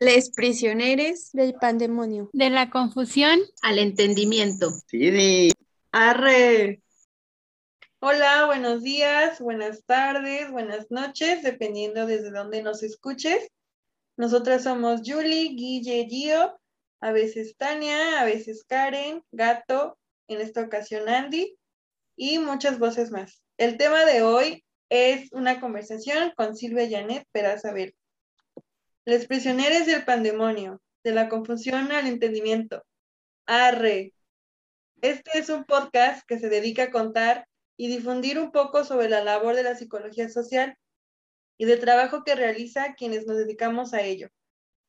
Les prisioneros del pandemonio. De la confusión al entendimiento. Sí, Arre. Hola, buenos días, buenas tardes, buenas noches, dependiendo desde dónde nos escuches. Nosotras somos Julie, Guille, Gio, a veces Tania, a veces Karen, Gato, en esta ocasión Andy y muchas voces más. El tema de hoy es una conversación con Silvia Janet Peraza Verde. Les prisioneros del pandemonio, de la confusión al entendimiento. Arre. Este es un podcast que se dedica a contar y difundir un poco sobre la labor de la psicología social y del trabajo que realiza quienes nos dedicamos a ello.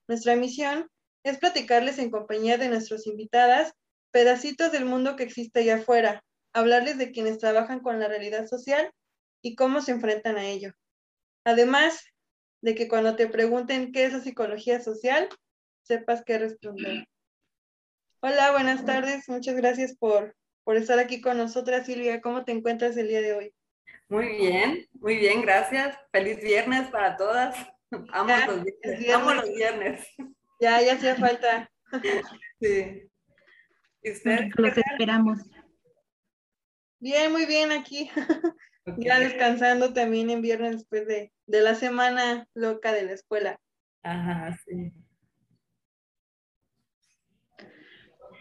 Nuestra misión es platicarles en compañía de nuestras invitadas pedacitos del mundo que existe allá afuera, hablarles de quienes trabajan con la realidad social y cómo se enfrentan a ello. Además de que cuando te pregunten qué es la psicología social, sepas qué responder. Hola, buenas tardes. Muchas gracias por, por estar aquí con nosotras, Silvia. ¿Cómo te encuentras el día de hoy? Muy bien, muy bien, gracias. Feliz viernes para todas. Amo, los, viernes. Amo los viernes. Ya, ya hacía falta. Sí. ¿Y usted? Los esperamos. Bien, muy bien aquí. Okay. Ya descansando también en viernes después de, de la semana loca de la escuela. Ajá, sí.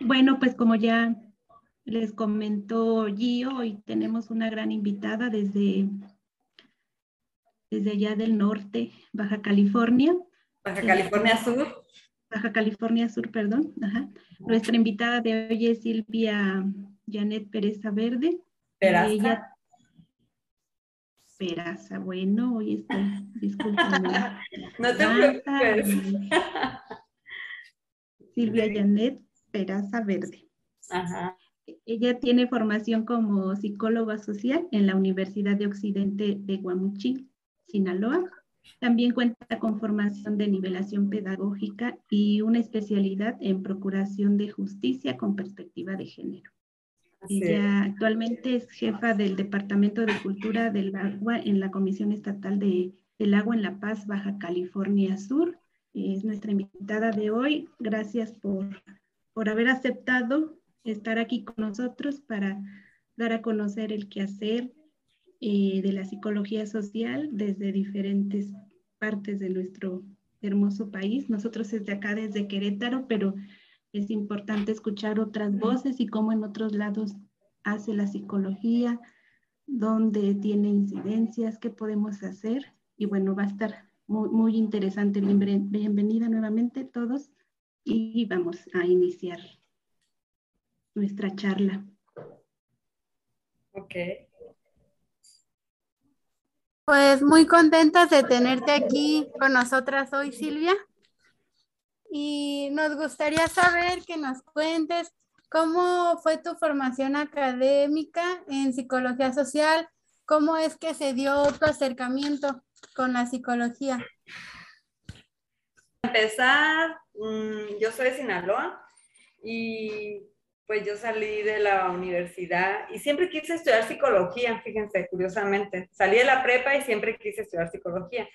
Bueno, pues como ya les comentó Gio, hoy tenemos una gran invitada desde, desde allá del norte, Baja California. Baja California Sur. Baja California Sur, perdón. Ajá. Nuestra invitada de hoy es Silvia Janet Pereza Verde. Peraza. Ella, Peraza, bueno, hoy estoy, discúlpame. no te preocupes. Silvia Janet Peraza Verde. Ajá. Ella tiene formación como psicóloga social en la Universidad de Occidente de Guamuchil, Sinaloa. También cuenta con formación de nivelación pedagógica y una especialidad en procuración de justicia con perspectiva de género. Ella actualmente es jefa del Departamento de Cultura del Agua en la Comisión Estatal de, del Agua en La Paz, Baja California Sur. Es nuestra invitada de hoy. Gracias por, por haber aceptado estar aquí con nosotros para dar a conocer el quehacer eh, de la psicología social desde diferentes partes de nuestro hermoso país. Nosotros desde acá, desde Querétaro, pero es importante escuchar otras voces y cómo en otros lados hace la psicología, dónde tiene incidencias, qué podemos hacer. Y bueno, va a estar muy, muy interesante. Bienvenida nuevamente todos y vamos a iniciar nuestra charla. Ok. Pues muy contentas de tenerte aquí con nosotras hoy, Silvia. Y nos gustaría saber que nos cuentes cómo fue tu formación académica en psicología social, cómo es que se dio tu acercamiento con la psicología. Empezar, mmm, yo soy de Sinaloa y pues yo salí de la universidad y siempre quise estudiar psicología, fíjense, curiosamente. Salí de la prepa y siempre quise estudiar psicología.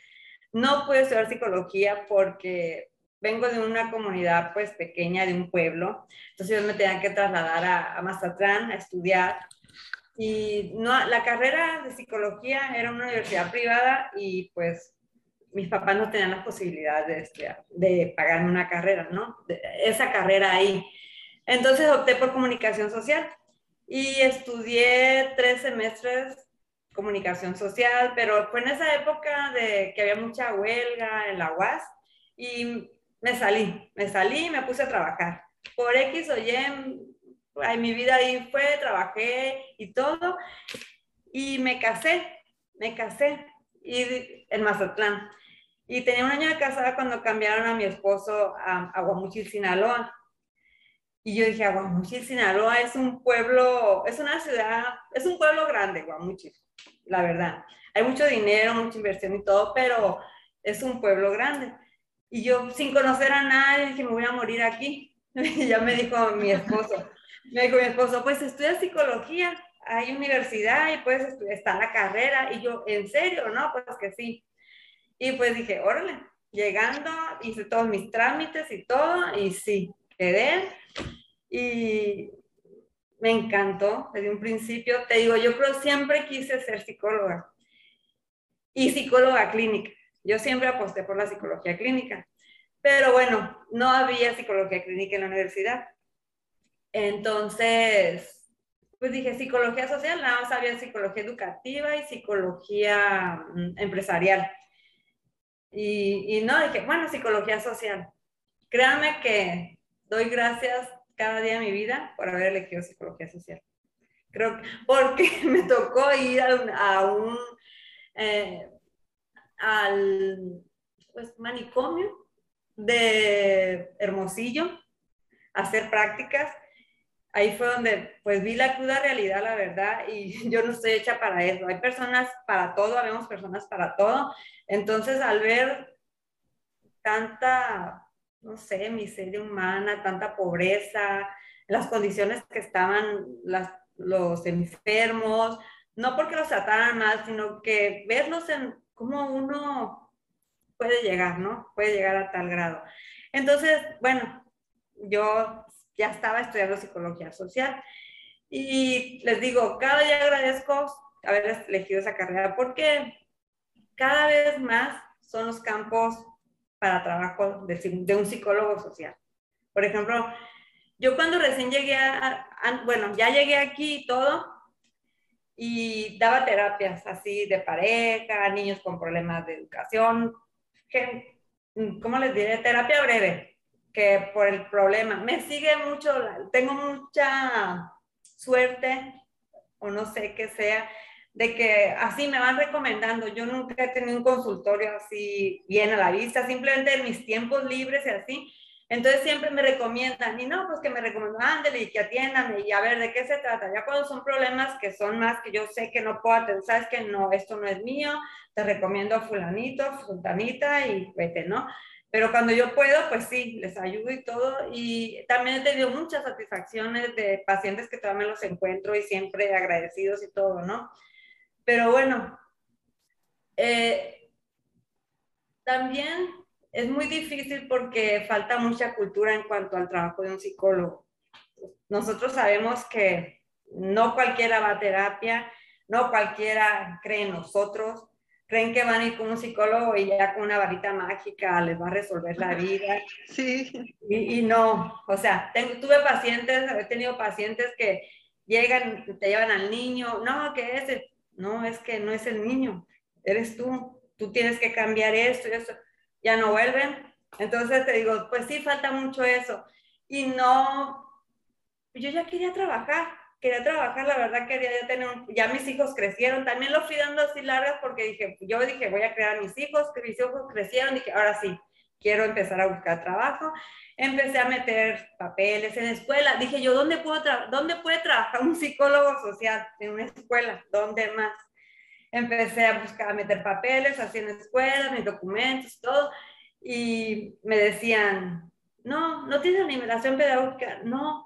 No pude estudiar psicología porque vengo de una comunidad pues pequeña, de un pueblo, entonces yo me tenía que trasladar a, a Mazatlán a estudiar. Y no, la carrera de psicología era una universidad privada y pues mis papás no tenían la posibilidad de, estudiar, de pagarme una carrera, ¿no? De, esa carrera ahí. Entonces opté por comunicación social y estudié tres semestres comunicación social, pero fue en esa época de que había mucha huelga en la UAS y me salí, me salí y me puse a trabajar. Por X o Y, en mi vida ahí fue, trabajé y todo, y me casé, me casé y, en Mazatlán. Y tenía un año de casada cuando cambiaron a mi esposo a, a Sinaloa. Y yo dije, Guamuchil, Sinaloa es un pueblo, es una ciudad, es un pueblo grande, Guamuchil, la verdad. Hay mucho dinero, mucha inversión y todo, pero es un pueblo grande. Y yo, sin conocer a nadie, dije, me voy a morir aquí. Y ya me dijo mi esposo, me dijo mi esposo, pues estudia psicología, hay universidad y estudiar, está la carrera. Y yo, ¿en serio? No, pues que sí. Y pues dije, órale, llegando, hice todos mis trámites y todo, y sí, quedé. Y me encantó desde un principio. Te digo, yo creo siempre quise ser psicóloga y psicóloga clínica. Yo siempre aposté por la psicología clínica. Pero bueno, no había psicología clínica en la universidad. Entonces, pues dije psicología social, nada más había psicología educativa y psicología mm, empresarial. Y, no, dije, bueno, psicología social. Créanme que doy gracias cada día de mi vida por haber elegido psicología social. Creo que, porque me tocó ir a un, eh, al pues, manicomio de Hermosillo hacer prácticas. Ahí fue donde pues vi la cruda realidad, la verdad, y yo no estoy hecha para eso. Hay personas para todo, habemos personas para todo. Entonces, al ver tanta no sé, miseria humana, tanta pobreza, las condiciones que estaban los enfermos, no porque los trataran mal, sino que verlos en cómo uno puede llegar, ¿no? Puede llegar a tal grado. Entonces, bueno, yo ya estaba estudiando psicología social y les digo, cada día agradezco haber elegido esa carrera porque cada vez más son los campos para trabajo de, un psicólogo social. Por ejemplo, yo cuando recién llegué a, bueno, ya llegué aquí y todo, y daba terapias así de pareja, niños con problemas de educación, que, ¿cómo les diré? Terapia breve, que por el problema. Me sigue mucho, tengo mucha suerte, o no sé qué sea, de que así me van recomendando. Yo nunca he tenido un consultorio así bien a la vista, simplemente en mis tiempos libres y así. Entonces siempre me recomiendan, y no, pues que me recomiendan, ándale y que atiéndame y a ver de qué se trata. Ya cuando son problemas que son más que yo sé que no puedo atender, sabes que no, esto no es mío, te recomiendo a fulanito, fulanita y vete, ¿no? Pero cuando yo puedo, pues sí, les ayudo y todo. Y también he tenido muchas satisfacciones de pacientes que todavía me los encuentro y siempre agradecidos y todo, ¿no? Pero bueno, eh, también es muy difícil porque falta mucha cultura en cuanto al trabajo de un psicólogo. Nosotros sabemos que no cualquiera va a terapia, no cualquiera cree en nosotros, creen que van a ir con un psicólogo y ya con una varita mágica les va a resolver la vida. Sí. Y, no, o sea, tuve pacientes, he tenido pacientes que llegan, te llevan al niño, no, que es, no, es que no es el niño, eres tú, tú tienes que cambiar esto y eso, ya no vuelven. Entonces te digo, pues sí, falta mucho eso. Y no, yo ya quería trabajar, quería trabajar, la verdad quería ya tener, ya mis hijos crecieron, también lo fui dando así largas porque dije, yo dije, voy a crear mis hijos, que mis hijos crecieron, dije, ahora sí, quiero empezar a buscar trabajo. Empecé a meter papeles en escuela. Dije yo, ¿dónde, puedo ¿dónde puede trabajar un psicólogo social? En una escuela. ¿Dónde más? Empecé a buscar, a meter papeles, en escuelas, mis documentos, todo. Y me decían, no, no tienes animación pedagógica. No,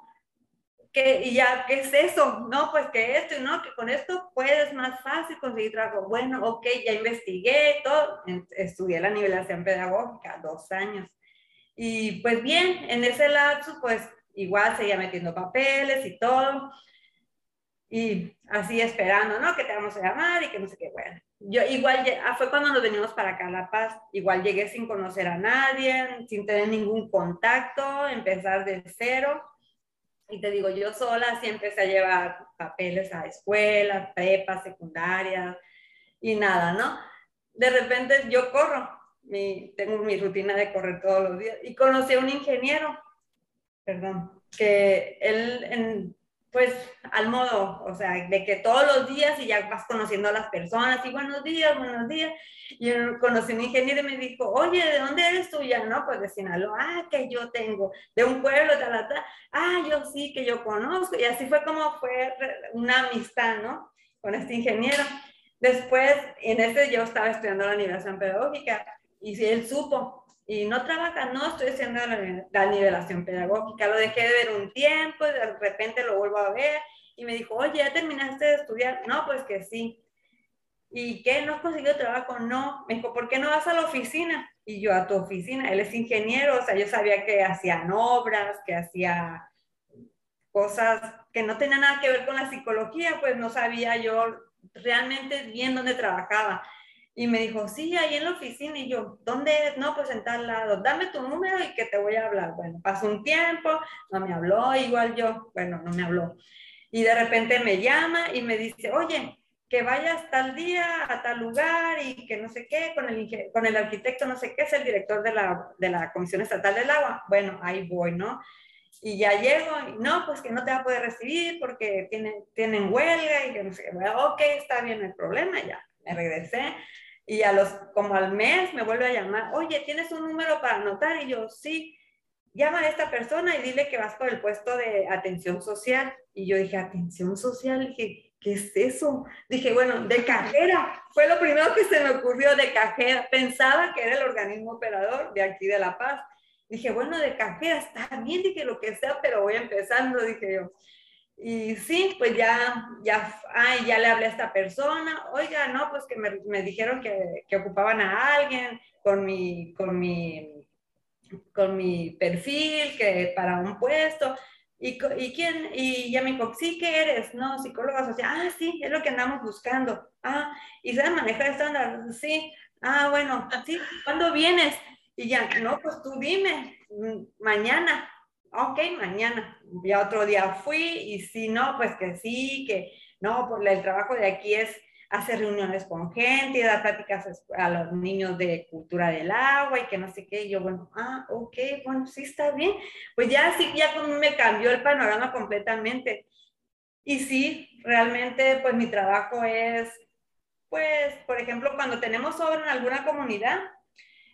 y ya, ¿qué es eso? No, pues que esto y no, que con esto puedes más fácil conseguir trabajo. Bueno, ok, ya investigué todo, estudié la nivelación pedagógica, dos años. Y pues bien, en ese lapso, pues igual seguía metiendo papeles y todo. Y así esperando, ¿no? Que te vamos a llamar y que no sé qué, bueno. Yo igual, ah, fue cuando nos venimos para acá La Paz, igual llegué sin conocer a nadie, sin tener ningún contacto, empezar de cero y te digo, yo sola siempre empecé a llevar papeles a escuelas, prepas, secundarias y nada, ¿no? De repente yo corro, mi, tengo mi rutina de correr todos los días y conocí a un ingeniero, perdón, que él en, pues al modo, o sea, de que todos los días y ya vas conociendo a las personas y buenos días, buenos días. Y yo conocí a un ingeniero y me dijo, oye, ¿de dónde eres tú? Ya, ¿no? Pues de Sinaloa, ah, que yo tengo, de un pueblo, tal, tal, ah, yo sí, que yo conozco. Y así fue como fue una amistad, ¿no? Con este ingeniero. Después, en este yo estaba estudiando la nivelación pedagógica y él supo y no trabaja, no estoy haciendo la, nivelación pedagógica, lo dejé de ver un tiempo, y de repente lo vuelvo a ver y me dijo, oye, ¿ya terminaste de estudiar? No, pues que sí. ¿Y qué? ¿No has conseguido trabajo? No. Me dijo, ¿por qué no vas a la oficina? Y yo, a tu oficina. Él es ingeniero, o sea, yo sabía que hacían obras, que hacía cosas que no tenían nada que ver con la psicología, pues no sabía yo realmente bien dónde trabajaba. Y me dijo, sí, ahí en la oficina. Y yo, ¿dónde No, pues en tal lado. Dame tu número y que te voy a hablar. Bueno, pasó un tiempo, no me habló, igual yo, bueno, no me habló. Y de repente me llama y me dice, oye, que vayas tal día a tal lugar y que no sé qué, con el, con el arquitecto no sé qué, es el director de la, de la Comisión Estatal del Agua. Bueno, ahí voy, ¿no? Y ya llego, y no, pues que no te va a poder recibir porque tienen, tienen huelga y que no sé qué. Bueno, ok, está bien el problema, ya me regresé. Y a los, como al mes me vuelve a llamar, oye, ¿tienes un número para anotar? Y yo, sí, llama a esta persona y dile que vas por el puesto de atención social. Y yo dije, atención social, dije, ¿qué es eso? Dije, bueno, de cajera. Fue lo primero que se me ocurrió de cajera. Pensaba que era el organismo operador de aquí de La Paz. Dije, bueno, de cajera, está bien, dije lo que sea, pero voy empezando, dije yo. Y sí, pues ya, ya, ay, ya le hablé a esta persona, oiga, no, pues que me, me dijeron que, que, ocupaban a alguien con mi, con mi, con mi perfil, que para un puesto. ¿Y, ¿Y quién? Y ya me dijo, sí, ¿qué eres? No, psicóloga social. Ah, sí, es lo que andamos buscando. Ah, ¿y sabes manejar estándar? Sí. Ah, bueno, sí, ¿cuándo vienes? Y ya, no, pues tú dime, mm, mañana. Ok, mañana. Ya otro día fui y si no, pues que sí, que no, pues el trabajo de aquí es hacer reuniones con gente, dar pláticas a los niños de cultura del agua y que no sé qué. Y yo, bueno, ah, ok, bueno, sí está bien. Pues ya sí, ya me cambió el panorama completamente. Y sí, realmente, pues mi trabajo es, pues, por ejemplo, cuando tenemos obra en alguna comunidad,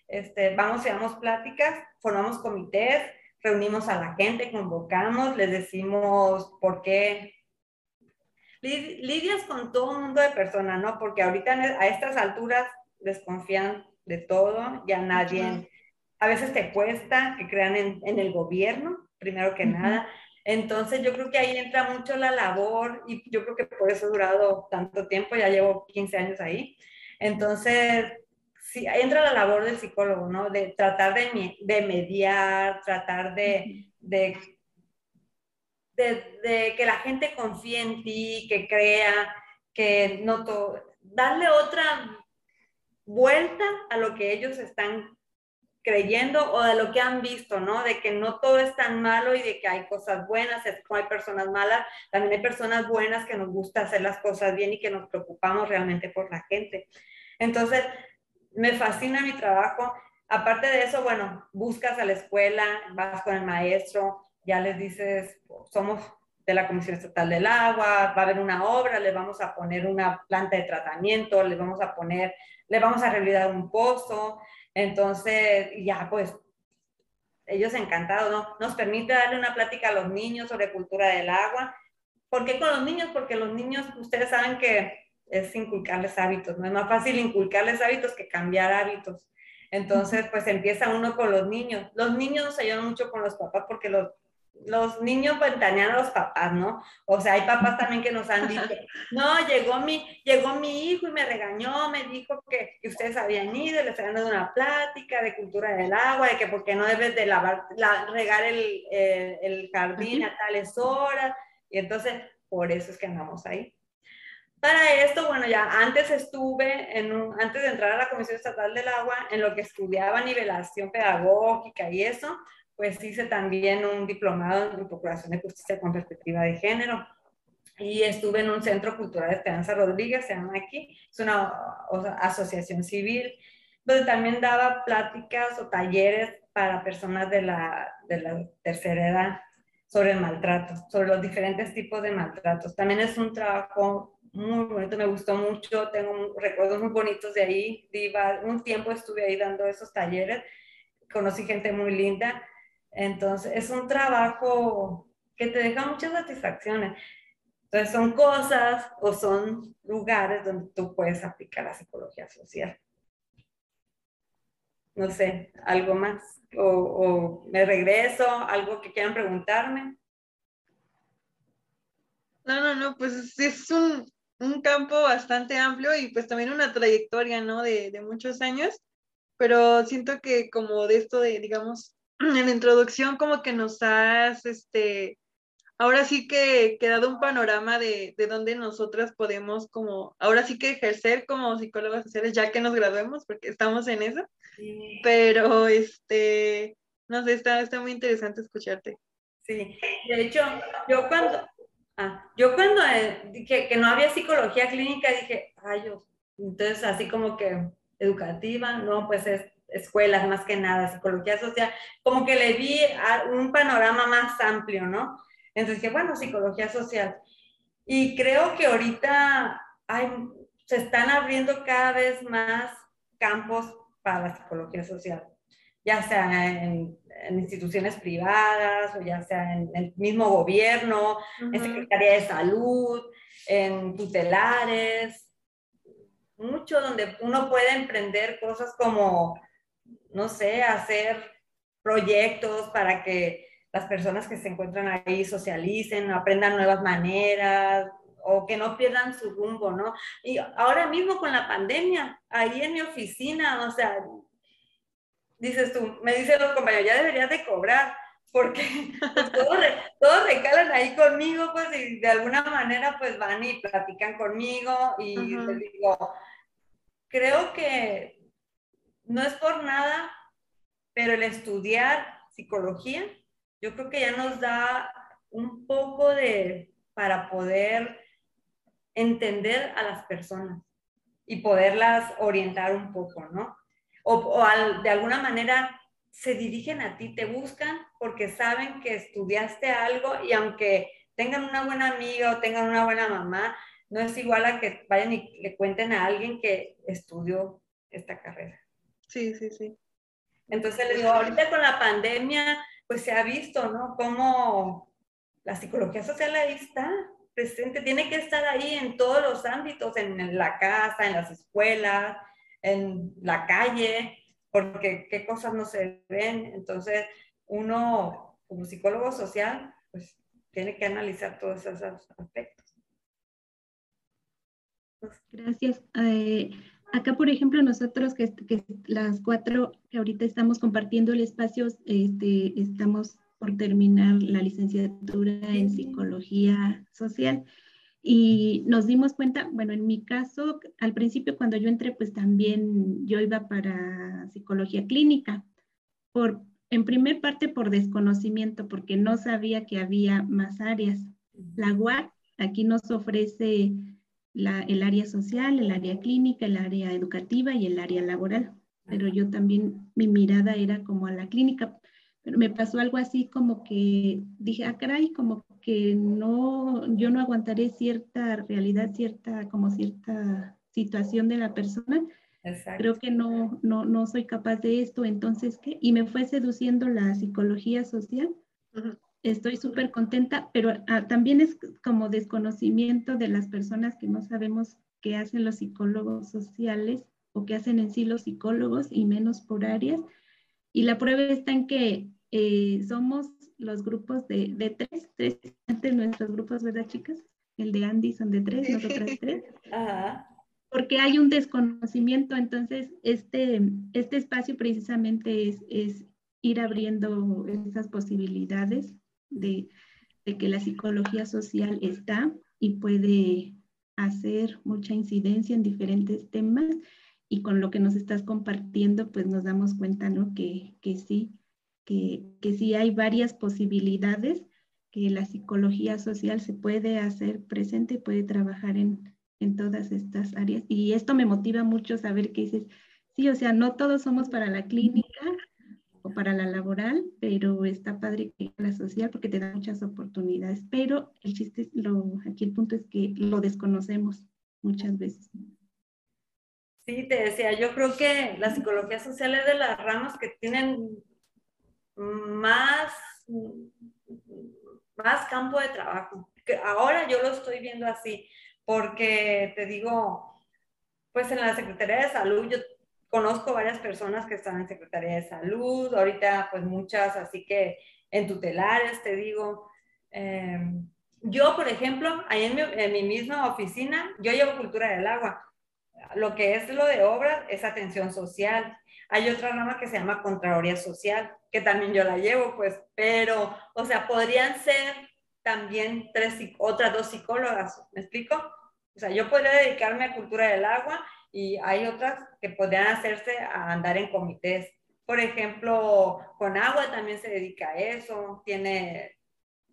este, vamos y damos pláticas, formamos comités, reunimos a la gente, convocamos, les decimos por qué lidias con todo un mundo de personas, ¿no? Porque ahorita a estas alturas desconfían de todo, ya nadie, a veces te cuesta que crean en, en el gobierno, primero que nada. Entonces yo creo que ahí entra mucho la labor y yo creo que por eso he durado tanto tiempo, ya llevo 15 años ahí. Entonces, sí, entra la labor del psicólogo, ¿no? De tratar de, de mediar, tratar de, de de, que la gente confíe en ti, que crea, que no todo, darle otra vuelta a lo que ellos están creyendo o de lo que han visto, ¿no? De que no todo es tan malo y de que hay cosas buenas, es como hay personas malas, también hay personas buenas que nos gusta hacer las cosas bien y que nos preocupamos realmente por la gente. Entonces, me fascina mi trabajo. Aparte de eso, bueno, buscas a la escuela, vas con el maestro, ya les dices, somos de la Comisión Estatal del Agua, va a haber una obra, le vamos a poner una planta de tratamiento, le vamos a poner, le vamos a realizar un pozo, entonces ya pues ellos encantados, ¿no? Nos permite darle una plática a los niños sobre cultura del agua. ¿Por qué con los niños? Porque los niños, ustedes saben que es inculcarles hábitos, ¿no? Es más fácil inculcarles hábitos que cambiar hábitos. Entonces, pues empieza uno con los niños. Los niños se ayudan mucho con los papás porque los los niños ventanean a los papás, ¿no? O sea, hay papás también que nos han dicho, no, llegó mi, llegó mi hijo y me regañó, me dijo que, ustedes habían ido, les habían dado una plática de cultura del agua, de que porque no debes de lavar, regar el, el, jardín a tales horas, y entonces por eso es que andamos ahí. Para esto, bueno, ya antes estuve, en antes de entrar a la Comisión Estatal del Agua, en lo que estudiaba nivelación pedagógica y eso, pues hice también un diplomado en Procuración de Justicia con perspectiva de género y estuve en un centro cultural de Esperanza Rodríguez, se llama aquí, es una asociación civil, donde también daba pláticas o talleres para personas de la, de la tercera edad sobre el maltrato, sobre los diferentes tipos de maltratos. También es un trabajo muy bonito, me gustó mucho, tengo recuerdos muy bonitos de ahí, un tiempo estuve ahí dando esos talleres, conocí gente muy linda entonces, es un trabajo que te deja muchas satisfacciones. Entonces, son cosas o son lugares donde tú puedes aplicar la psicología social. No sé, algo más. O, o me regreso, algo que quieran preguntarme. No, no, no, pues es un, un campo bastante amplio y pues también una trayectoria, ¿no? De, de muchos años, pero siento que como de esto de, digamos, en la introducción como que nos has, este, ahora sí que quedado un panorama de, de dónde nosotras podemos como, ahora sí que ejercer como psicólogas sociales ya que nos graduemos, porque estamos en eso, pero este, no sé, está, está muy interesante escucharte. Sí, de hecho, yo cuando, ah, yo cuando eh, dije que no había psicología clínica, dije, ay, yo, entonces así como que educativa, no, pues es escuelas más que nada, psicología social, como que le vi a un panorama más amplio, ¿no? Entonces dije, bueno, psicología social. Y creo que ahorita se están abriendo cada vez más campos para la psicología social, ya sea en, instituciones privadas o ya sea en el mismo gobierno, en Secretaría de Salud, en tutelares, mucho donde uno puede emprender cosas como, no sé, hacer proyectos para que las personas que se encuentran ahí socialicen, aprendan nuevas maneras o que no pierdan su rumbo, ¿no? Y ahora mismo con la pandemia, ahí en mi oficina, o sea, dices tú, me dicen los compañeros, ya deberías de cobrar, porque pues, todos, recalan ahí conmigo, pues, y de alguna manera, pues, van y platican conmigo, y les digo, creo que no es por nada, pero el estudiar psicología yo creo que ya nos da un poco de, para poder entender a las personas y poderlas orientar un poco, ¿no? O, de alguna manera se dirigen a ti, te buscan porque saben que estudiaste algo y aunque tengan una buena amiga o tengan una buena mamá, no es igual a que vayan y le cuenten a alguien que estudió esta carrera. Sí, sí, sí. Entonces les digo, ahorita con la pandemia pues se ha visto, ¿no? Cómo la psicología social ahí está presente, tiene que estar ahí en todos los ámbitos, en, la casa, en las escuelas, en la calle, porque qué cosas no se ven. Entonces, uno como psicólogo social, pues tiene que analizar todos esos aspectos. Gracias. Eh, Acá, por ejemplo, nosotros que, las cuatro que ahorita estamos compartiendo el espacio, este, estamos por terminar la licenciatura en psicología social y nos dimos cuenta, bueno, en mi caso, al principio cuando yo entré, pues también yo iba para psicología clínica, por, en primer parte por desconocimiento, porque no sabía que había más áreas. La UAC aquí nos ofrece el área social, el área clínica, el área educativa y el área laboral. Pero yo también, mi mirada era como a la clínica. Pero me pasó algo así como que dije, ah, caray, como que no, yo no aguantaré cierta realidad, cierta, como cierta situación de la persona. Creo que no, no, no soy capaz de esto, entonces, ¿qué? Y me fue seduciendo la psicología social estoy súper contenta, pero ah, también es como desconocimiento de las personas que no sabemos qué hacen los psicólogos sociales o qué hacen en sí los psicólogos y menos por áreas. Y la prueba está en que eh, somos los grupos de, de tres, tres antes nuestros grupos, ¿verdad, chicas? El de Andy son de tres, nosotras tres. Porque hay un desconocimiento, entonces este, este espacio precisamente es, es ir abriendo esas posibilidades de, que la psicología social está y puede hacer mucha incidencia en diferentes temas y con lo que nos estás compartiendo, pues nos damos cuenta, ¿no? Que, sí, que, que sí hay varias posibilidades que la psicología social se puede hacer presente, puede trabajar en, en todas estas áreas. Y esto me motiva mucho saber que dices, sí, o sea, no todos somos para la clínica, o para la laboral, pero está padre que la social porque te da muchas oportunidades. Pero el chiste, lo, aquí el punto es que lo desconocemos muchas veces. Sí, te decía, yo creo que la psicología social es de las ramas que tienen más, más campo de trabajo. Ahora yo lo estoy viendo así, porque te digo, pues en la Secretaría de Salud yo conozco varias personas que están en Secretaría de Salud, ahorita pues muchas, así que en tutelares, te digo. Em, yo, por ejemplo, ahí en mi, en mi misma oficina, yo llevo cultura del agua. Lo que es lo de obras es atención social. Hay otra rama que se llama Contraloría Social, que también yo la llevo, pues, pero, o sea, podrían ser también tres, otras dos psicólogas, ¿me explico? O sea, yo podría dedicarme a cultura del agua y hay otras que podrían hacerse a andar en comités. Por ejemplo, con agua también se dedica a eso, tiene,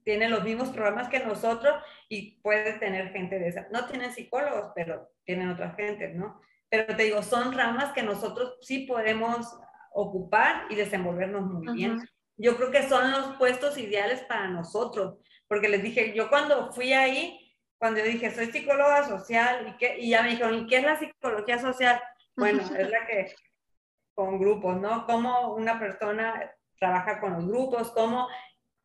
tiene los mismos programas que nosotros y puede tener gente de esa. No tienen psicólogos, pero tienen otra gente, ¿no? Pero te digo, son ramas que nosotros sí podemos ocupar y desenvolvernos muy bien. Yo creo que son los puestos ideales para nosotros, porque les dije, yo cuando fui ahí, cuando yo dije, soy psicóloga social, ¿y, qué? y ya me dijeron, ¿y qué es la psicología social? Bueno, es la que con grupos, ¿no? Cómo una persona trabaja con los grupos, cómo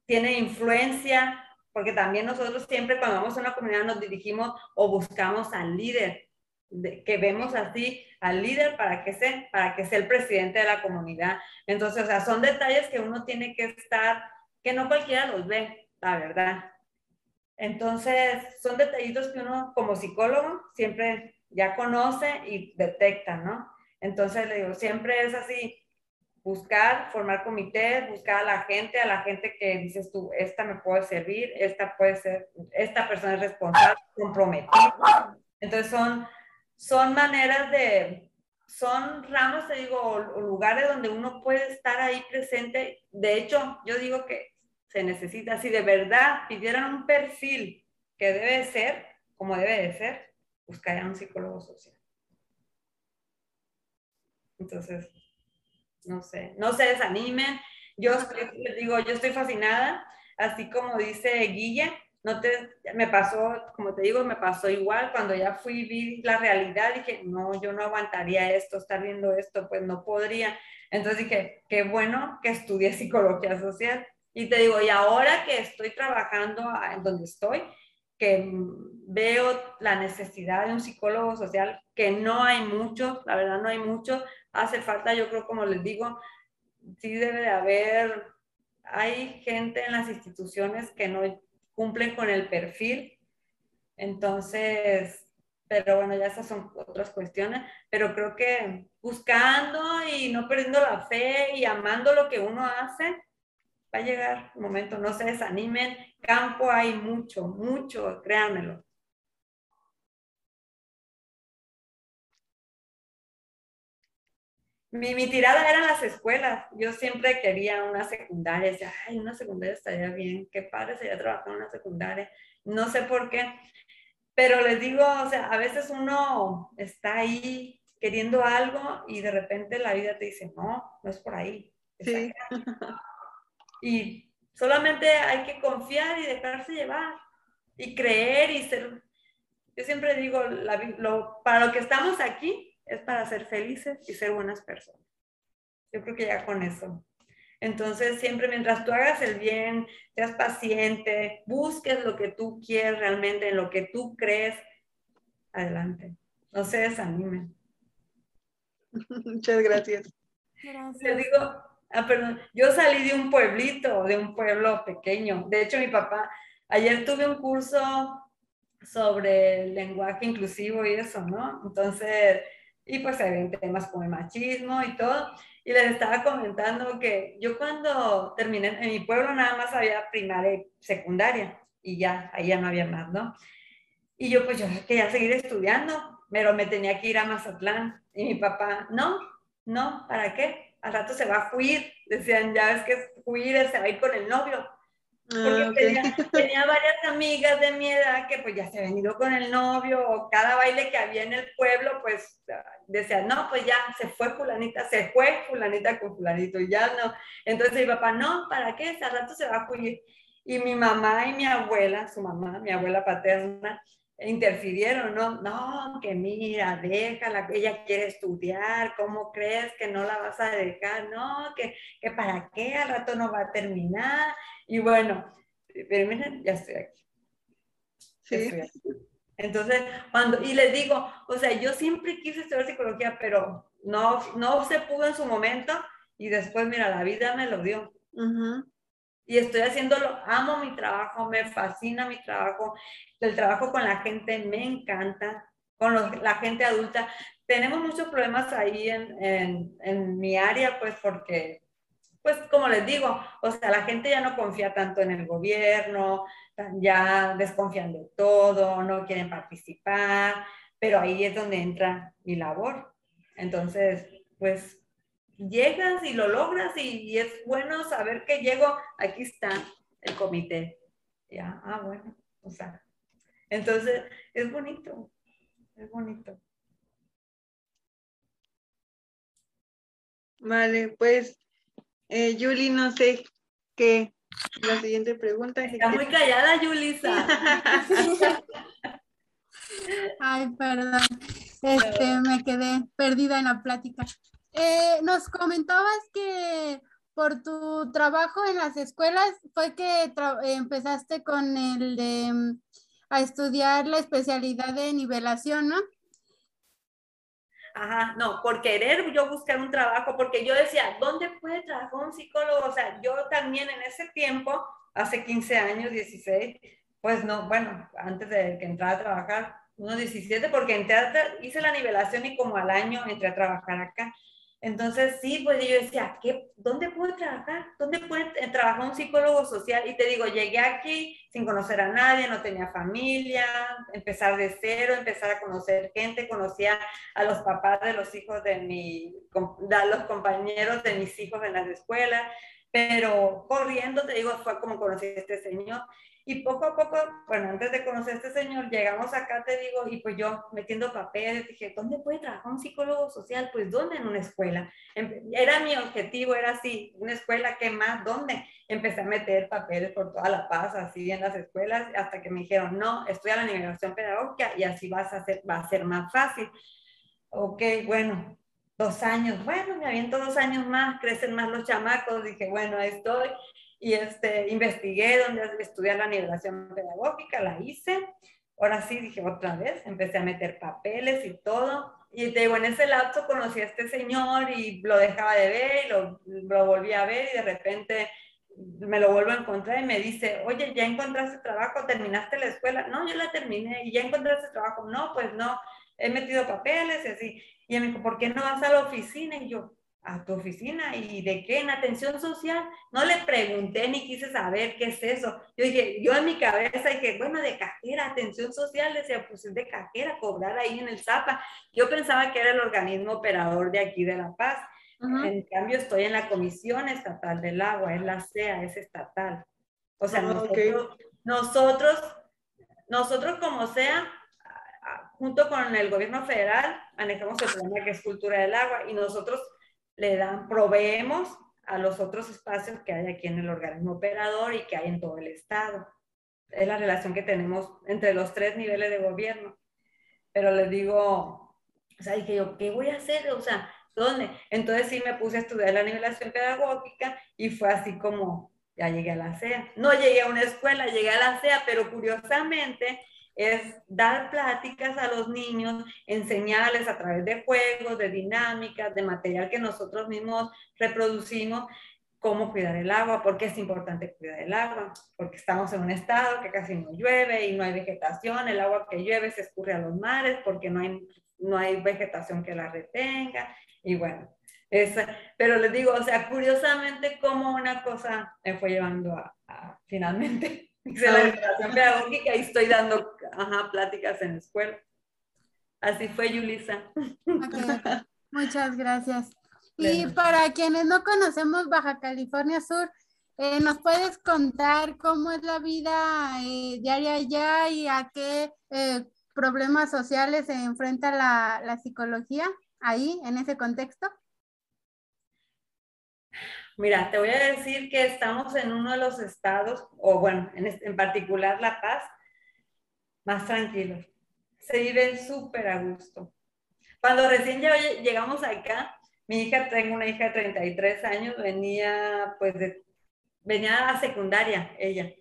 tiene influencia, porque también nosotros siempre cuando vamos a una comunidad nos dirigimos o buscamos al líder, que vemos así al líder para que sea, para que sea el presidente de la comunidad. Entonces, o sea, son detalles que uno tiene que estar, que no cualquiera los ve, la verdad. Entonces, son detallitos que uno como psicólogo siempre ya conoce y detecta, ¿no? Entonces, le digo, siempre es así, buscar, formar comités, buscar a la gente, a la gente que dices tú, esta me puede servir, esta puede ser, esta persona es responsable, comprometida. Entonces, son, son maneras de, son ramos, te digo, lugares donde uno puede estar ahí presente. De hecho, yo digo que se necesita, si de verdad pidieran un perfil que debe ser, como debe de ser, buscarían un psicólogo social. Entonces, no sé, no se desanimen. Yo les digo, yo estoy fascinada, así como dice Guille, no te, me pasó, como te digo, me pasó igual, cuando ya fui, vi la realidad, dije, no, yo no aguantaría esto, estar viendo esto, pues no podría. Entonces dije, qué bueno que estudié psicología social, y te digo, y ahora que estoy trabajando en donde estoy, que veo la necesidad de un psicólogo social, que no hay mucho, la verdad no hay mucho, hace falta, yo creo, como les digo, sí debe de haber, hay gente en las instituciones que no cumplen con el perfil, entonces, pero bueno, ya esas son otras cuestiones, pero creo que buscando y no perdiendo la fe y amando lo que uno hace, va a llegar un momento, no se desanimen, campo hay mucho, mucho, créanmelo. Mi, mi, tirada eran las escuelas. Yo siempre quería una secundaria. Decía, ay, una secundaria estaría bien. Qué padre sería trabajar en una secundaria. No sé por qué. Pero les digo, o sea, a veces uno está ahí queriendo algo y de repente la vida te dice, no, no es por ahí. Sí. Y solamente hay que confiar y dejarse llevar y creer y ser. Yo siempre digo, para lo que estamos aquí es para ser felices y ser buenas personas. Yo creo que ya con eso. Entonces, siempre mientras tú hagas el bien, seas paciente, busques lo que tú quieres realmente, en lo que tú crees, adelante. No se desanimen. Muchas gracias. Gracias. digo, Ah, perdón. Yo salí de un pueblito, de un pueblo pequeño. De hecho, mi papá, ayer tuve un curso sobre el lenguaje inclusivo y eso, ¿no? Entonces, y pues había temas como el machismo y todo. Y les estaba comentando que yo cuando terminé, en mi pueblo nada más había primaria y secundaria y ya, ahí ya no había más, ¿no? Y yo pues yo quería seguir estudiando, pero me tenía que ir a Mazatlán. Y mi papá, no, no, ¿para qué? al rato se va a fuir, decían, ya ves que es fuir, se va a ir con el novio. Porque ah, tenía, varias amigas de mi edad que pues ya se habían ido con el novio, o cada baile que había en el pueblo, pues decían, no, pues ya se fue fulanita, se fue fulanita con fulanito, y ya no. Entonces mi papá, no, ¿para qué? Al rato se va a fuir. Y mi mamá y mi abuela, su mamá, mi abuela paterna, interfirieron, ¿no? No, que mira, déjala, que ella quiere estudiar, ¿cómo crees que no la vas a dejar? No, que, que para qué, al rato no va a terminar. Y bueno, pero miren, ya estoy aquí. Sí. Entonces, cuando, y les digo, o sea, yo siempre quise estudiar psicología, pero no, no se pudo en su momento y después, mira, la vida me lo dio. Y estoy haciéndolo, amo mi trabajo, me fascina mi trabajo, el trabajo con la gente me encanta, con la gente adulta. Tenemos muchos problemas ahí en, mi área, pues porque pues como les digo, o sea, la gente ya no confía tanto en el gobierno, ya desconfían de todo, no quieren participar, pero ahí es donde entra mi labor. Entonces, pues llegas y lo logras y, es bueno saber que llego, aquí está el comité. Ya, ah, bueno, o sea, entonces es bonito, es bonito. Vale, pues eh, Yuli, no sé qué. La siguiente pregunta. Está muy callada, Yulisa. Ay, perdón. Este, me quedé perdida en la plática. Eh, nos comentabas que por tu trabajo en las escuelas fue que empezaste con el de mm, a estudiar la especialidad de nivelación, ¿no? Ajá, no, por querer yo buscar un trabajo, porque yo decía, ¿dónde puede trabajar un psicólogo? O sea, yo también en ese tiempo, hace 15 años, 16, pues no, bueno, antes de que entrara a trabajar, unos 17, porque entré hice la nivelación y como al año entré a trabajar acá. Entonces, sí, pues yo decía, ¿qué, ¿dónde puedo trabajar? ¿Dónde puede trabajar un psicólogo social? Y te digo, llegué aquí sin conocer a nadie, no tenía familia, empezar de cero, empezar a conocer gente, conocía a los papás de los hijos de mi, a los compañeros de mis hijos en las escuelas, pero corriendo, te digo, fue como conocí a este señor. Y poco a poco, bueno, antes de conocer a este señor, llegamos acá, te digo, y pues yo metiendo papeles, dije, ¿dónde puede trabajar un psicólogo social? Pues, ¿dónde? En una escuela. Era mi objetivo, era así, una escuela, ¿qué más? ¿Dónde? Empecé a meter papeles por toda La Paz, así en las escuelas, hasta que me dijeron, no, estoy a la nivelación pedagógica y así vas a hacer, va a ser más fácil. Ok, bueno, dos años, bueno, me aviento dos años más, crecen más los chamacos, dije, bueno, estoy, y este, investigué dónde estudiar la nivelación pedagógica, la hice. Ahora sí, dije otra vez, empecé a meter papeles y todo. Y te digo, en ese lapso conocí a este señor y lo dejaba de ver y lo, lo volví a ver y de repente me lo vuelvo a encontrar y me dice, oye, ¿ya encontraste trabajo? ¿Terminaste la escuela? No, yo la terminé. ¿Y ya encontraste trabajo? No, pues no, he metido papeles y así. Y me dijo, ¿por qué no vas a la oficina? Y yo, a tu oficina y de qué en atención social. No le pregunté ni quise saber qué es eso. Yo dije, yo en mi cabeza dije, bueno, de cajera, atención social, decía, pues es de cajera, cobrar ahí en el Zapa. Yo pensaba que era el organismo operador de aquí de La Paz. En cambio, estoy en la Comisión Estatal del Agua, es la CEA, es estatal. O sea, ah, nosotros, nosotros, nosotros como sea, junto con el gobierno federal, manejamos el programa que es cultura del agua y nosotros le dan, proveemos a los otros espacios que hay aquí en el organismo operador y que hay en todo el Estado. Es la relación que tenemos entre los tres niveles de gobierno. Pero les digo, o sea, dije yo, ¿qué voy a hacer? O sea, ¿dónde? Entonces sí me puse a estudiar la nivelación pedagógica y fue así como, ya llegué a la CEA. No llegué a una escuela, llegué a la CEA, pero curiosamente es dar pláticas a los niños, enseñarles a través de juegos, de dinámicas, de material que nosotros mismos reproducimos, cómo cuidar el agua, por qué es importante cuidar el agua, porque estamos en un estado que casi no llueve y no hay vegetación, el agua que llueve se escurre a los mares porque no hay, no hay vegetación que la retenga, y bueno, es, pero les digo, o sea, curiosamente cómo una cosa me fue llevando a finalmente Hice la educación pedagógica y estoy dando ajá, pláticas en la escuela. Así fue, Yulisa. Muchas gracias. Y para quienes no conocemos Baja California Sur, eh, ¿nos puedes contar cómo es la vida eh, diaria allá y a qué eh, problemas sociales se enfrenta la, la psicología ahí, en ese contexto? Mira, te voy a decir que estamos en uno de los estados, o bueno, en, particular La Paz, más tranquilos. Se vive súper a gusto. Cuando recién llegamos acá, mi hija, tengo una hija de 33 años, venía pues de, venía a secundaria ella.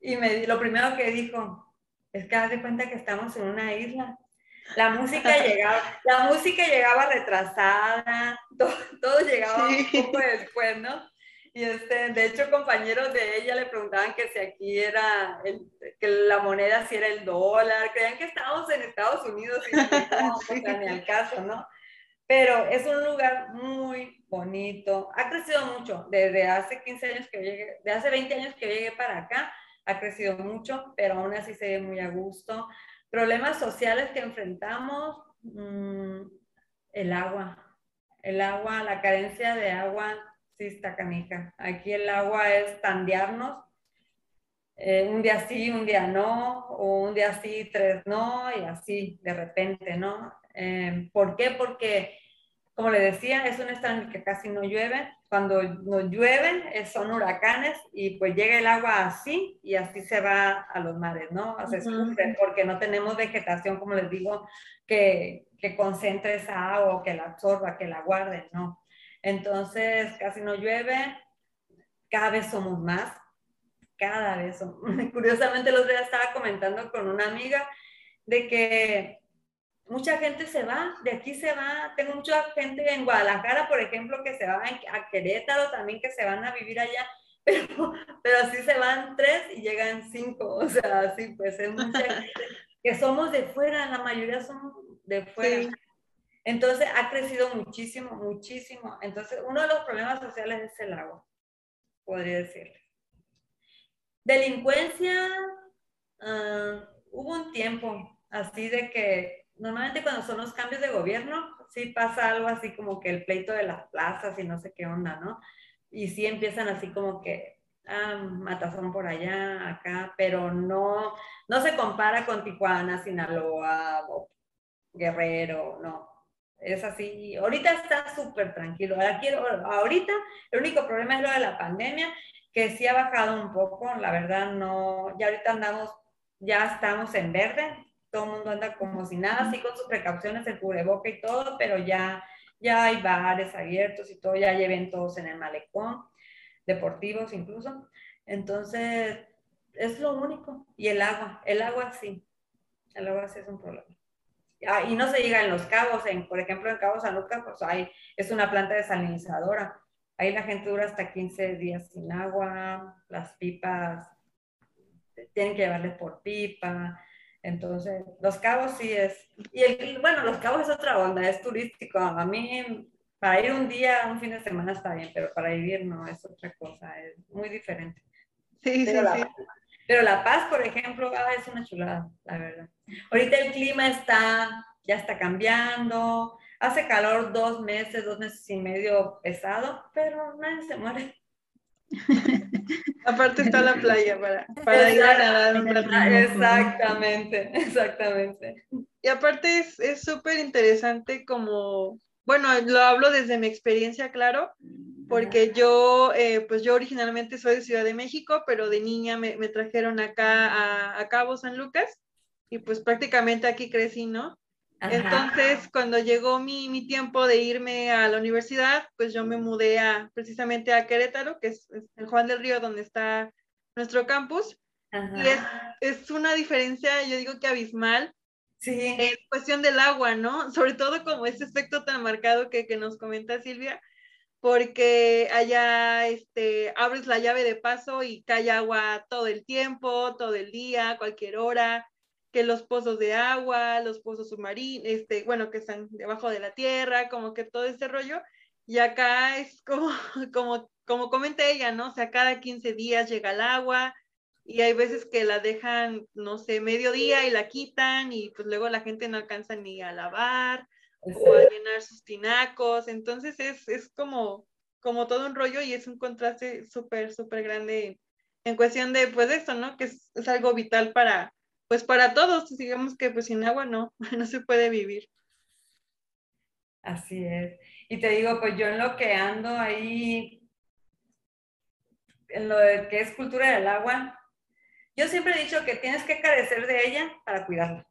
Y me, lo primero que dijo, es que haz de cuenta que estamos en una isla. La música llegaba, la música llegaba retrasada, todo, llegaba un poco después, ¿no? Y este, de hecho, compañeros de ella le preguntaban que si aquí era, el, que la moneda si era el dólar, creían que estábamos en Estados Unidos y no, o sea, ni al caso, ¿no? Pero es un lugar muy bonito, ha crecido mucho, desde hace 15 años que llegué, de hace 20 años que llegué para acá, ha crecido mucho, pero aún así se ve muy a gusto. Problemas sociales que enfrentamos, mmm, el agua, el agua, la carencia de agua sí está canija. Aquí el agua es tandearnos. Eh, un día sí, un día no, o un día sí, tres no, y así de repente, ¿no? Eh, ¿Por qué? Porque, como le decía, es un estado en el que casi no llueve. Cuando no llueven eh, son huracanes y pues llega el agua así y así se va a los mares, ¿no? Se escurre porque no tenemos vegetación, como les digo, que, que concentre esa agua, que la absorba, que la guarde, ¿no? Entonces, casi no llueve, cada vez somos más, cada vez somos. Curiosamente, los días estaba comentando con una amiga de que mucha gente se va, de aquí se va, tengo mucha gente en Guadalajara, por ejemplo, que se va a Querétaro también, que se van a vivir allá, pero, pero así se van tres y llegan cinco, o sea, así pues es mucha gente, que somos de fuera, la mayoría somos de fuera. Entonces ha crecido muchísimo, muchísimo. Entonces uno de los problemas sociales es el agua, podría decirle. Delincuencia, uh, hubo un tiempo así de que normalmente cuando son los cambios de gobierno, sí pasa algo así como que el pleito de las plazas y no sé qué onda, ¿no? Y sí empiezan así como que, ah, matazón por allá, acá, pero no, no se compara con Tijuana, Sinaloa, o Guerrero, no es así. Ahorita está súper tranquilo. ahorita el único problema es lo de la pandemia, que sí ha bajado un poco. La verdad, no. Ya ahorita andamos, ya estamos en verde. Todo el mundo anda como si nada, así con sus precauciones, el cubreboca y todo, pero ya, ya hay bares abiertos y todo, ya hay eventos en el malecón, deportivos incluso. Entonces, es lo único. Y el agua, el agua sí. El agua sí es un problema. Ah, y no se llega en los cabos, en, por ejemplo, en Cabo San Lucas, pues hay, es una planta desalinizadora. Ahí la gente dura hasta 15 días sin agua, las pipas tienen que llevarles por pipa. Entonces, los cabos sí es. Y el, bueno, los cabos es otra onda, es turístico. A mí, para ir un día, un fin de semana está bien, pero para vivir no, es otra cosa, es muy diferente. Sí, sí, sí. Pero La Paz, por ejemplo, ah, es una chulada, la verdad. Ahorita el clima está, ya está cambiando, hace calor dos meses, dos meses y medio pesado, pero nadie se muere. Aparte está la playa para, para ir a nadar Exactamente, exactamente. Y aparte es súper interesante como, bueno, lo hablo desde mi experiencia, claro, porque yo, eh, pues yo originalmente soy de Ciudad de México, pero de niña me, me trajeron acá a, Cabo San Lucas y pues prácticamente aquí crecí, ¿no? Entonces, cuando llegó mi, mi, tiempo de irme a la universidad, pues yo me mudé a, precisamente a Querétaro, que es, el Juan del Río, donde está nuestro campus. Y es, es, una diferencia, yo digo que abismal, sí. en cuestión del agua, ¿no? Sobre todo como ese efecto tan marcado que, que nos comenta Silvia, porque allá este, abres la llave de paso y cae agua todo el tiempo, todo el día, cualquier hora, que los pozos de agua, los pozos submarinos, este, bueno, que están debajo de la tierra, como que todo ese rollo. Y acá es como, como, como comenté ella, ¿no? O sea, cada 15 días llega el agua y hay veces que la dejan, no sé, medio día y la quitan y pues luego la gente no alcanza ni a lavar o a llenar sus tinacos. Entonces es, es como, como todo un rollo y es un contraste súper, súper grande en cuestión de, pues, esto, ¿no? Que es, es, algo vital para, pues, para todos. Digamos que, pues, sin agua no, no se puede vivir. Así es. Y te digo, pues, yo en lo que ando ahí, en lo de que es cultura del agua, yo siempre he dicho que tienes que carecer de ella para cuidarla.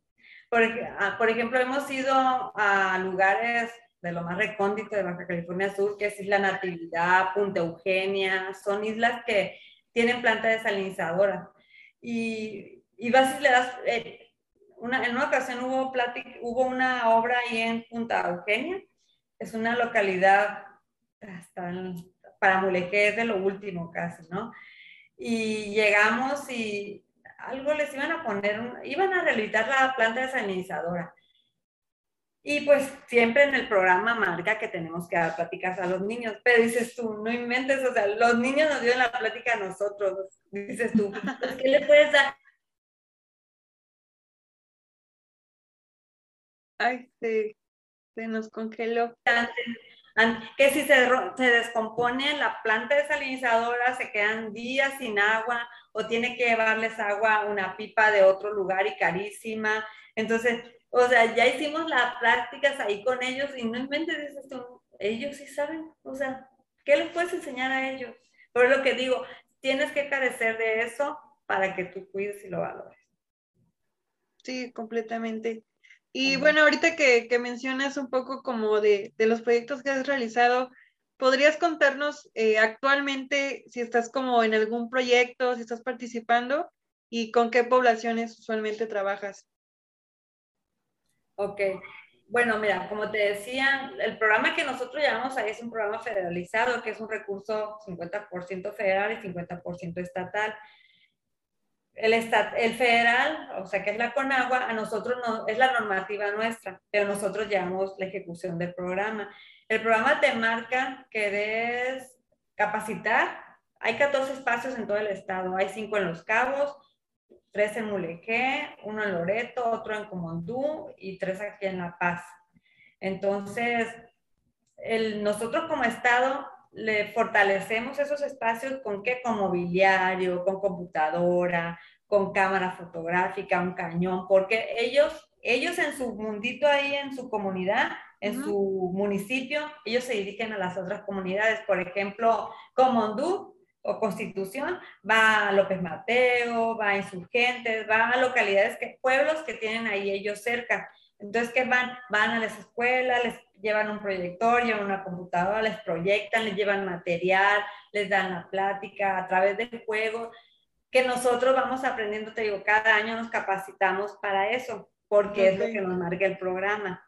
Ah, por, ejemplo, hemos ido a lugares de lo más recóndito de Baja California Sur, que es Isla Natividad, Punta Eugenia, son islas que tienen planta desalinizadora. Y, y vas y le das, eh, una, en una ocasión hubo, hubo una obra ahí en Punta Eugenia, es una localidad para Mulegé de lo último casi, ¿no? Y llegamos y algo les iban a poner, iban a rehabilitar la planta desalinizadora. Y pues siempre en el programa marca que tenemos que dar pláticas a los niños, pero dices tú, no inventes, o sea, los niños nos dieron la plática a nosotros, dices tú, pues, ¿qué le puedes dar? Ay, se, se nos congeló. Que si se, se descompone la planta desalinizadora, se quedan días sin agua o tiene que llevarles agua a una pipa de otro lugar y carísima. Entonces, o sea, ya hicimos las prácticas ahí con ellos y no inventes eso, ellos sí saben, o sea, ¿qué les puedes enseñar a ellos? Por lo que digo, tienes que carecer de eso para que tú cuides y lo valores. Sí, completamente. Y bueno, ahorita que, mencionas un poco como de, los proyectos que has realizado, ¿podrías contarnos eh, actualmente si estás como en algún proyecto, si estás participando y con qué poblaciones usualmente trabajas? Ok. Bueno, mira, como te decía, el programa que nosotros llamamos ahí es un programa federalizado, que es un recurso 50% federal y 50% estatal. El, el federal, o sea, que es la CONAGUA, a nosotros no, es la normativa nuestra, pero nosotros llevamos la ejecución del programa. El programa te marca que debes capacitar. Hay 14 espacios en todo el estado, hay 5 en Los Cabos, tres en Mulegé, uno en Loreto, otro en Comondú y tres aquí en La Paz. Entonces, el, nosotros como Estado le fortalecemos esos espacios con qué? Con mobiliario, con computadora, con cámara fotográfica, un cañón, porque ellos, ellos en su mundito ahí, en su comunidad, en su municipio, ellos se dirigen a las otras comunidades. Por ejemplo, Comondú o Constitución, va a López Mateo, va a Insurgentes, va a localidades, que, pueblos que tienen ahí ellos cerca. Entonces, ¿qué van? Van a las escuelas, les llevan un proyector, llevan una computadora, les proyectan, les llevan material, les dan la plática a través del juego, que nosotros vamos aprendiendo, te digo, cada año nos capacitamos para eso, porque es lo que nos marca el programa.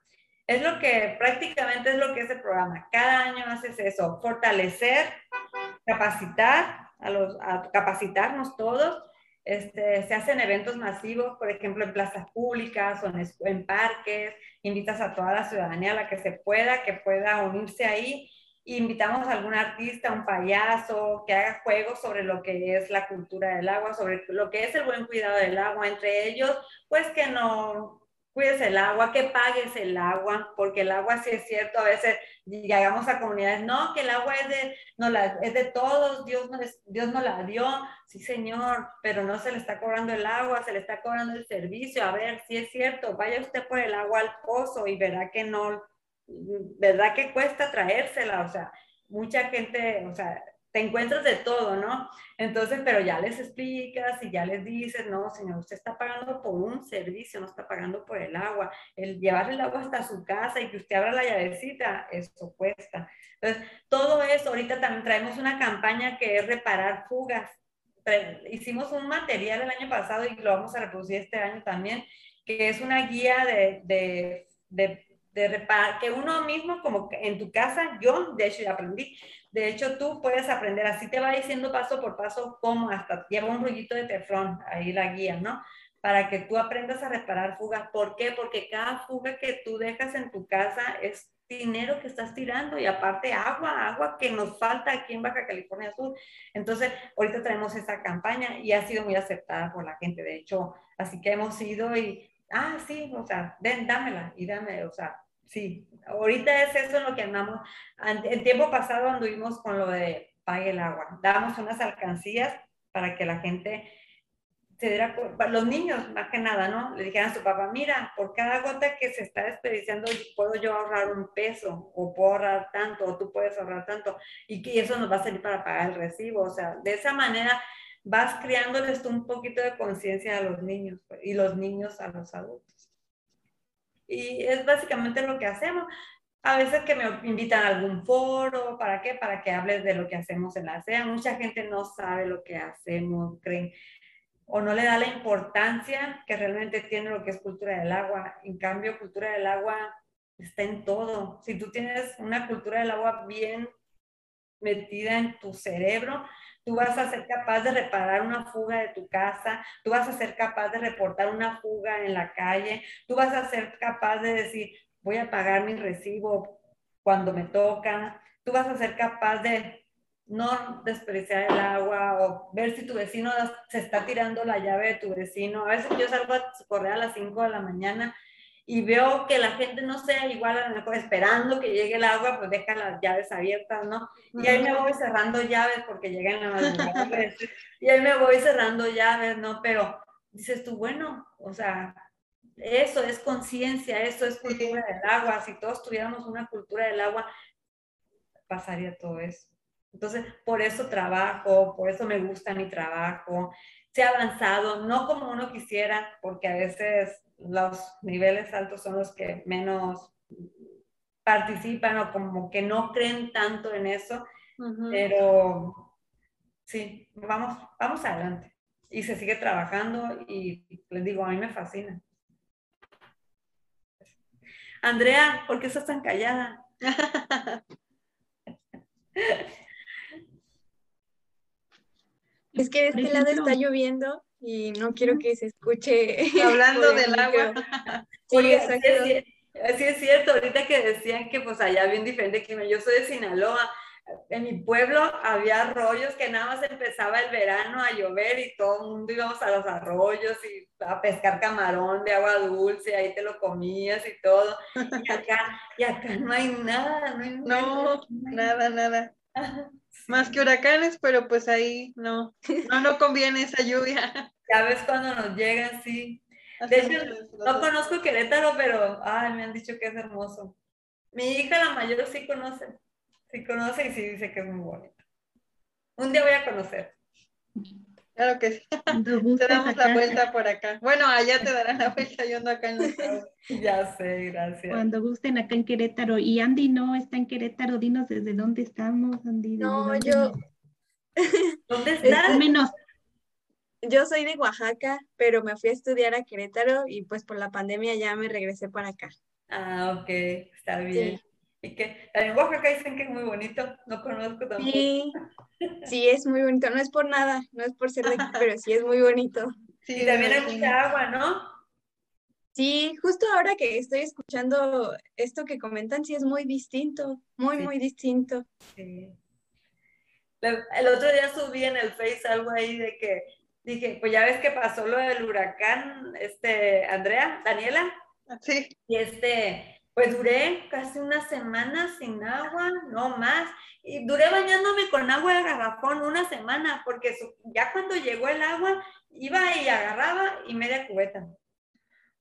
Es lo que prácticamente es lo que es el programa. Cada año haces eso, fortalecer capacitar, a los, a capacitarnos todos. Este, se hacen eventos masivos, por ejemplo, en plazas públicas o en, en, parques, invitas a toda la ciudadanía a la que se pueda, que pueda unirse ahí, invitamos a algún artista, un payaso, que haga juegos sobre lo que es la cultura del agua, sobre lo que es el buen cuidado del agua, entre ellos, pues que no, cuides el agua, que pagues el agua, porque el agua sí es cierto, a veces llegamos a comunidades, no, que el agua es de, no es de todos, Dios no, Dios no la dio, sí señor, pero no se le está cobrando el agua, se le está cobrando el servicio, a ver, si es cierto, vaya usted por el agua al pozo y verá que no, verdad que cuesta traérsela, o sea, mucha gente, o sea, te encuentras de todo, ¿no? Entonces, pero ya les explicas y ya les dices, no, señor, usted está pagando por un servicio, no está pagando por el agua. El llevar el agua hasta su casa y que usted abra la llavecita, eso cuesta. Entonces, todo eso, ahorita también traemos una campaña que es reparar fugas. Hicimos un material el año pasado y lo vamos a reproducir este año también, que es una guía de, de, de de reparar, que uno mismo, como en tu casa, yo de hecho ya aprendí, de hecho, tú puedes aprender, así te va diciendo paso por paso cómo, hasta lleva un rollito de teflón, ahí la guía, ¿no? Para que tú aprendas a reparar fugas. ¿Por qué? Porque cada fuga que tú dejas en tu casa es dinero que estás tirando y aparte agua, agua que nos falta aquí en Baja California Sur. Entonces, ahorita tenemos esa campaña y ha sido muy aceptada por la gente. De hecho, así que hemos ido y, ah, sí, o sea, ven, dámela y dame, o sea, Sí, ahorita es eso lo que andamos. El tiempo pasado anduvimos con lo de pague el agua. Dábamos unas alcancías para que la gente se diera, los niños más que nada, ¿no? Le dijeran a su papá, mira, por cada gota que se está desperdiciando, puedo yo ahorrar un peso, o puedo ahorrar tanto, o tú puedes ahorrar tanto, y que eso nos va a servir para pagar el recibo. O sea, de esa manera vas criándoles un poquito de conciencia a los niños y los niños a los adultos. Y es básicamente lo que hacemos. A veces que me invitan a algún foro, ¿para qué? Para que hables de lo que hacemos en la SEA. Mucha gente no sabe lo que hacemos, creen, o no le da la importancia que realmente tiene lo que es cultura del agua. En cambio, cultura del agua está en todo. Si tú tienes una cultura del agua bien metida en tu cerebro, tú vas a ser capaz de reparar una fuga de tu casa, tú vas a ser capaz de reportar una fuga en la calle, tú vas a ser capaz de decir, voy a pagar mi recibo cuando me toca, tú vas a ser capaz de no desperdiciar el agua o ver si tu vecino se está tirando la llave de tu vecino. A veces yo salgo a correr a las 5 de la mañana y veo que la gente no sea igual a lo mejor esperando que llegue el agua, pues deja las llaves abiertas, ¿no? Y ahí me voy cerrando llaves porque llegan la madrugada. y ahí me voy cerrando llaves, ¿no? Pero dices tú, bueno, o sea, eso es conciencia, eso es cultura del agua. Si todos tuviéramos una cultura del agua, pasaría todo eso. Entonces, por eso trabajo, por eso me gusta mi trabajo. Se ha avanzado, no como uno quisiera, porque a veces los niveles altos son los que menos participan o como que no creen tanto en eso, pero sí, vamos, vamos adelante. Y se sigue trabajando y les digo, a mí me fascina. Andrea, ¿por qué estás tan callada? Es que de este lado está lloviendo y no quiero que se escuche. Hablando del agua. sí, Así es, cierto, ahorita que decían que pues allá bien diferente que yo soy de Sinaloa, en mi pueblo había arroyos que nada más empezaba el verano a llover y todo el mundo íbamos a los arroyos y a pescar camarón de agua dulce, ahí te lo comías y todo. Y acá, y acá no hay nada, no hay no, nada, nada. Más que huracanes, pero pues ahí no, no, no conviene esa lluvia. Ya ves cuando nos llegan, sí. De hecho, no conozco Querétaro, pero ay, me han dicho que es hermoso. Mi hija, la mayor, sí conoce. Sí conoce y sí dice que es muy bonito. Un día voy a conocer. Claro que sí. Te damos la vuelta por acá. Bueno, allá te darán la vuelta, yo ando acá en los Ya sé, gracias. Cuando gusten acá en Querétaro. Y Andy no está en Querétaro, dinos desde dónde estamos, Andy. No, yo. ¿Dónde estás? Menos. Yo soy de Oaxaca, pero me fui a estudiar a Querétaro y pues por la pandemia ya me regresé para acá. Ah, ok, está bien. Y que en Oaxaca dicen que es muy bonito, no conozco tampoco. Sí, sí, es muy bonito, no es por nada, no es por ser de aquí, pero sí es muy bonito. Sí, y también hay mucha agua, ¿no? Sí, justo ahora que estoy escuchando esto que comentan, sí es muy distinto, muy, muy distinto. Sí. El otro día subí en el Face algo ahí de que dije, pues ya ves que pasó lo del huracán, este, Andrea, Daniela. Sí. Y este, pues duré casi una semana sin agua, no más. Y duré bañándome con agua de garrafón una semana, porque ya cuando llegó el agua, iba y agarraba y media cubeta.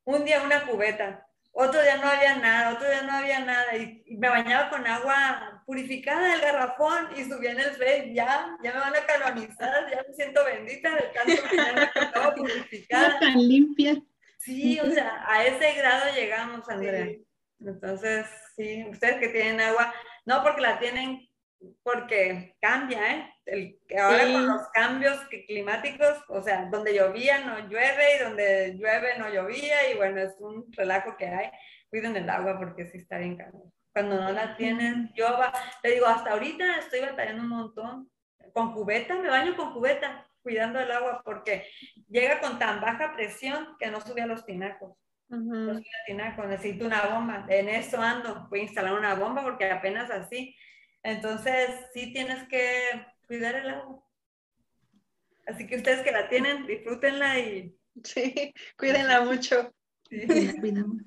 Un día una cubeta, otro día no había nada, otro día no había nada. Y, me bañaba con agua purificada del garrafón y subía en el Facebook, ya, ya me van a canonizar, ya me siento bendita del tanto bañarme con agua purificada. Tan limpia. Sí, o sea, a ese grado llegamos, Andrea. Entonces, sí, ustedes que tienen agua, no porque la tienen, porque cambia, ¿eh? El, ahora con los cambios climáticos, o sea, donde llovía no llueve y donde llueve no llovía y bueno, es un relajo que hay. Cuiden el agua porque sí está bien caro. Cuando no la tienen, yo te digo, hasta ahorita estoy batallando un montón. Con cubeta, me baño con cubeta, cuidando el agua porque llega con tan baja presión que no sube a los tinacos. Uh necesito una bomba. En eso ando, voy a instalar una bomba porque apenas así. Entonces, sí tienes que cuidar el agua. Así que ustedes que la tienen, disfrútenla y... Sí, cuídenla mucho. Sí. Cuidamos.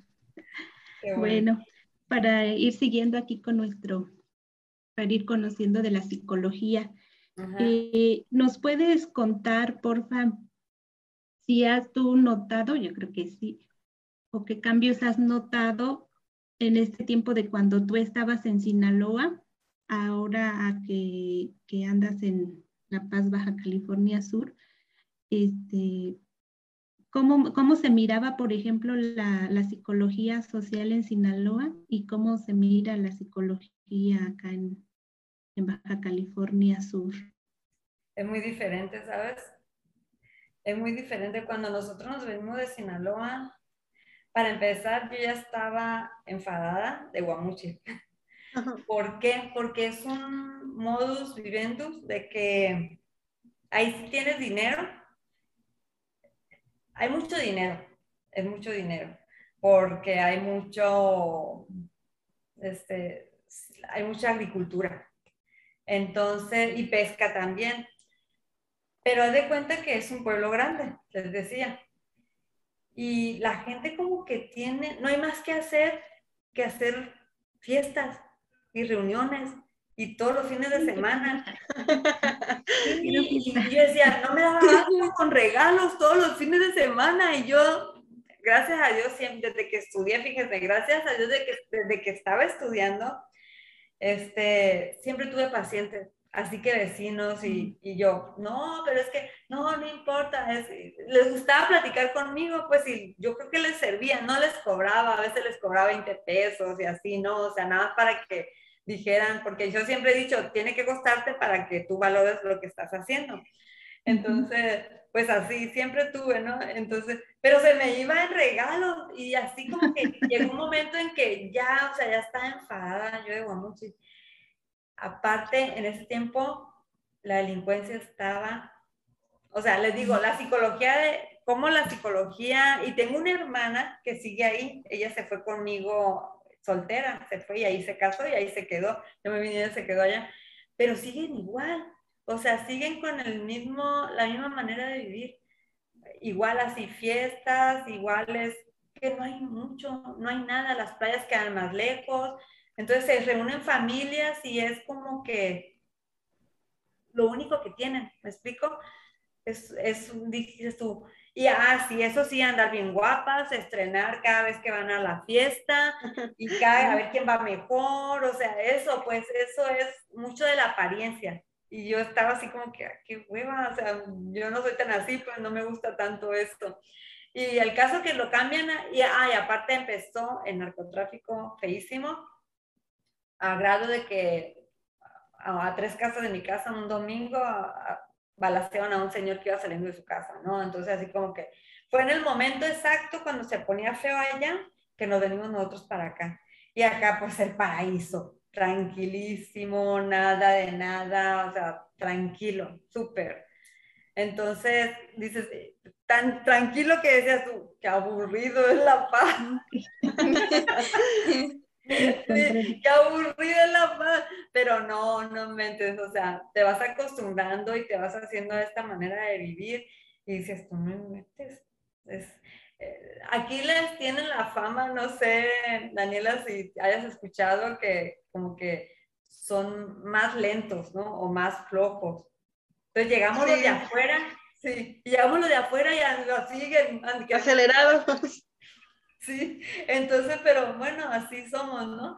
Bueno. para ir siguiendo aquí con nuestro, para ir conociendo de la psicología, eh, ¿nos puedes contar, porfa, si has tú notado, yo creo que sí, o qué cambios has notado en este tiempo de cuando tú estabas en Sinaloa, ahora a que, andas en La Paz, Baja California Sur? Este, ¿cómo, ¿Cómo se miraba, por ejemplo, la, psicología social en Sinaloa y cómo se mira la psicología acá en, en Baja California Sur? Es muy diferente, ¿sabes? Es muy diferente cuando nosotros nos venimos de Sinaloa para empezar, yo ya estaba enfadada de Guamuchi. ¿Por qué? Porque es un modus vivendus de que ahí si tienes dinero, hay mucho dinero, es mucho dinero, porque hay mucho, este, hay mucha agricultura. Entonces, y pesca también. Pero haz de cuenta que es un pueblo grande, les decía. Y la gente como que tiene, no hay más que hacer que hacer fiestas y reuniones y todos los fines de semana. Y, yo decía, no me daba con regalos todos los fines de semana. Y yo, gracias a Dios, siempre, desde que estudié, fíjense, gracias a Dios, desde que, desde que estaba estudiando, este, siempre tuve pacientes Así que vecinos y, y, yo, no, pero es que no, no importa, les gustaba platicar conmigo, pues y yo creo que les servía, no les cobraba, a veces les cobraba 20 pesos y así, ¿no? O sea, nada para que dijeran, porque yo siempre he dicho, tiene que costarte para que tú valores lo que estás haciendo. Entonces, pues así, siempre tuve, ¿no? Entonces, pero se me iba en regalo y así como que llegó un momento en que ya, o sea, ya estaba enfadada, yo digo, mucho Aparte, en ese tiempo, la delincuencia estaba, o sea, les digo, la psicología de, cómo la psicología, y tengo una hermana que sigue ahí, ella se fue conmigo soltera, se fue y ahí se casó y ahí se quedó, yo me vine y se quedó allá, pero siguen igual, o sea, siguen con el mismo, la misma manera de vivir, igual así fiestas, iguales, que no hay mucho, no hay nada, las playas quedan más lejos, entonces se reúnen familias y es como que lo único que tienen, ¿me explico? Es, es dices tú, y ah, sí, eso sí, andar bien guapas, estrenar cada vez que van a la fiesta y cada, a ver quién va mejor, o sea, eso, pues eso es mucho de la apariencia. Y yo estaba así como que, ah, qué hueva, o sea, yo no soy tan así, pues no me gusta tanto esto. Y el caso que lo cambian, y, ah, y aparte empezó el narcotráfico feísimo, a grado de que a, tres casas de mi casa un domingo a, balacearon a un señor que iba saliendo de su casa, ¿no? Entonces así como que fue en el momento exacto cuando se ponía feo allá que nos venimos nosotros para acá. Y acá pues el paraíso, tranquilísimo, nada de nada, o sea, tranquilo, súper. Entonces, dices, tan tranquilo que decías tú, qué aburrido es la paz. qué aburrida la paz, pero no, no mentes, o sea, te vas acostumbrando y te vas haciendo a esta manera de vivir y dices, tú no metes. Eh, aquí les tienen la fama, no sé, Daniela, si hayas escuchado que como que son más lentos, ¿no? O más flojos. Entonces llegamos los de afuera, sí, llegamos los de afuera y así, acelerados. Sí, entonces, pero bueno, así somos, ¿no?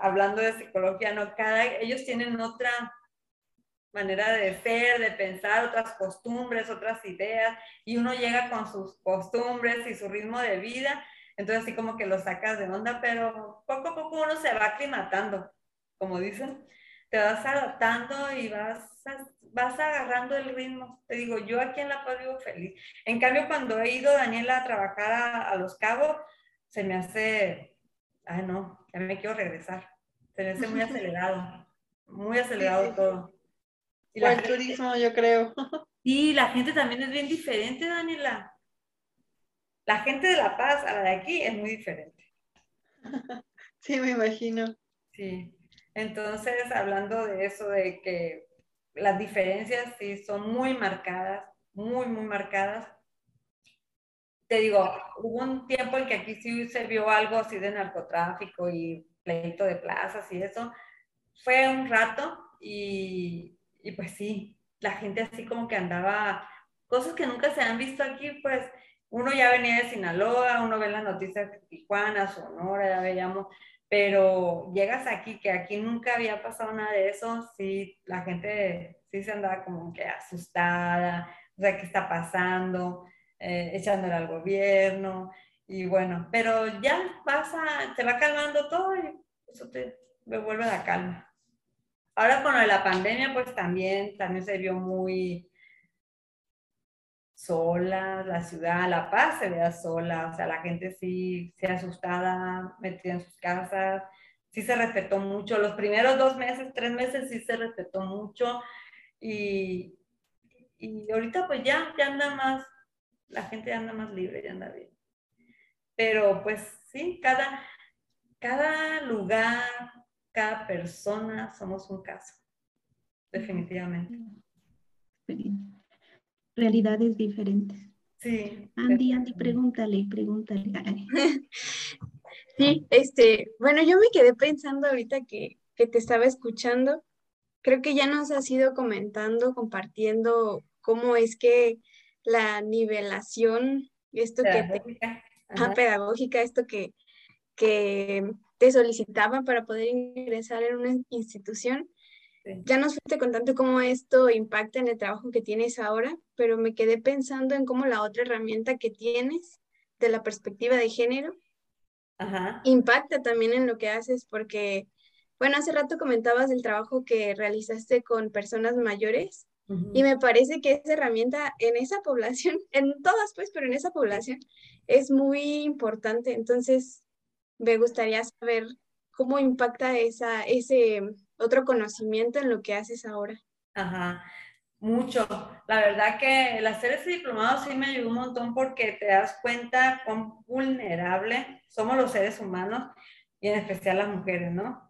hablando de psicología, ¿no? Cada, ellos tienen otra manera de ser, de pensar, otras costumbres, otras ideas, y uno llega con sus costumbres y su ritmo de vida, entonces así como que lo sacas de onda, pero poco a poco uno se va aclimatando, como dicen, te vas adaptando y vas vas agarrando el ritmo. Te digo, yo aquí en La Paz vivo feliz. En cambio, cuando he ido, Daniela, a trabajar a, Los Cabos, se me hace, ay no, ya me quiero regresar. Se me hace muy acelerado, muy acelerado todo. Y el turismo, yo creo. Y la gente también es bien diferente, Daniela. La gente de La Paz a la de aquí es muy diferente. Sí, me imagino. Sí. Entonces, hablando de eso, de que las diferencias sí son muy marcadas, muy, muy marcadas. Te digo, hubo un tiempo en que aquí sí se vio algo así de narcotráfico y pleito de plazas y eso. Fue un rato y, y pues sí, la gente así como que andaba, cosas que nunca se han visto aquí, pues uno ya venía de Sinaloa, uno ve las noticias de Tijuana, Sonora, ya veíamos pero llegas aquí, que aquí nunca había pasado nada de eso, sí, la gente sí se andaba como que asustada, o sea, ¿qué está pasando? Eh, echándole al gobierno, y bueno, pero ya pasa, te va calmando todo y eso te devuelve la calma. Ahora con la pandemia, pues también, también se vio muy, sola, la ciudad, La Paz se vea sola, o sea, la gente sí, se asustada, metida en sus casas, sí se respetó mucho. Los primeros dos meses, tres meses sí se respetó mucho y, y ahorita pues ya, ya anda más, la gente ya anda más libre, ya anda bien. Pero pues sí, cada, cada lugar, cada persona somos un caso, definitivamente. Realidades diferentes. Sí. Andy, Andy, pregúntale, pregúntale. Sí, este, bueno, yo me quedé pensando ahorita que, que te estaba escuchando. Creo que ya nos has ido comentando, compartiendo cómo es que la nivelación, esto que te, ah, pedagógica, esto que, que te solicitaban para poder ingresar en una institución. Ya nos fuiste contando cómo esto impacta en el trabajo que tienes ahora, pero me quedé pensando en cómo la otra herramienta que tienes de la perspectiva de género impacta también en lo que haces, porque, bueno, hace rato comentabas el trabajo que realizaste con personas mayores y me parece que esa herramienta en esa población, en todas pues, pero en esa población es muy importante. Entonces, me gustaría saber cómo impacta esa, ese otro conocimiento en lo que haces ahora. Ajá, mucho. La verdad que el hacer ese diplomado sí me ayudó un montón porque te das cuenta cuán vulnerable somos los seres humanos y en especial las mujeres, ¿no?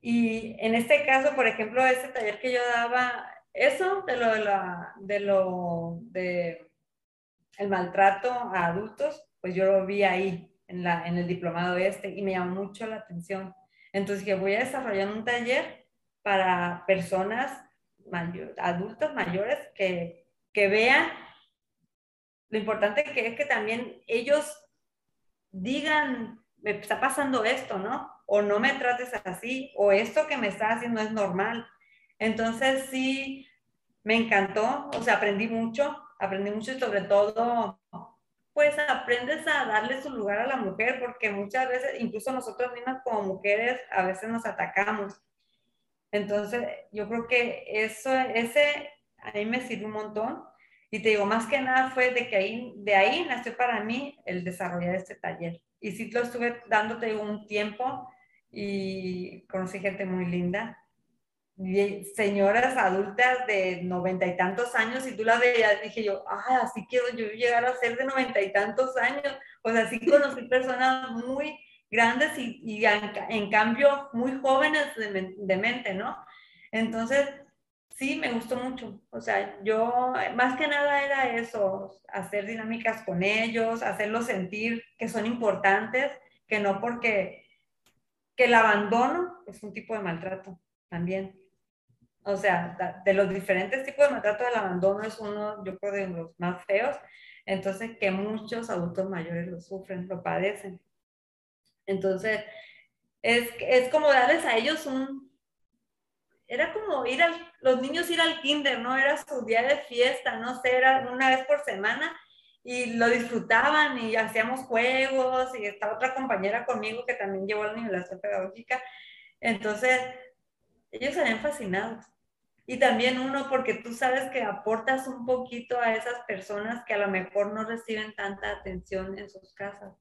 Y en este caso, por ejemplo, ese taller que yo daba, eso de lo de, de lo de el maltrato a adultos, pues yo lo vi ahí en, la, en el diplomado este y me llamó mucho la atención. Entonces que voy a desarrollar un taller para personas adultos mayores que, que vean lo importante que es que también ellos digan, me está pasando esto, ¿no? O no me trates así, o esto que me está haciendo es normal. Entonces sí, me encantó, o sea, aprendí mucho, aprendí mucho sobre todo, pues aprendes a darle su lugar a la mujer, porque muchas veces, incluso nosotros mismas como mujeres, a veces nos atacamos. Entonces, yo creo que eso, ese a mí me sirve un montón. Y te digo, más que nada fue de que ahí, de ahí nació para mí el desarrollar este taller. Y sí lo estuve dándote un tiempo y conocí gente muy linda. Señoras adultas de noventa y tantos años y tú la veías, dije yo, ay, así quiero yo llegar a ser de noventa y tantos años. O sea, sí conocí personas muy grandes y, y en, cambio muy jóvenes de, de, mente, ¿no? Entonces, sí, me gustó mucho. O sea, yo más que nada era eso, hacer dinámicas con ellos, hacerlos sentir que son importantes, que no porque que el abandono es un tipo de maltrato también. O sea, de los diferentes tipos de maltrato, el abandono es uno, yo creo, de los más feos. Entonces, que muchos adultos mayores lo sufren, lo padecen. Entonces, es, es como darles a ellos un... Era como ir a los niños ir al kinder, ¿no? Era su día de fiesta, no sé, era una vez por semana y lo disfrutaban y hacíamos juegos y estaba otra compañera conmigo que también llevó la nivelación pedagógica. Entonces, ellos serían fascinados. Y también uno, porque tú sabes que aportas un poquito a esas personas que a lo mejor no reciben tanta atención en sus casas.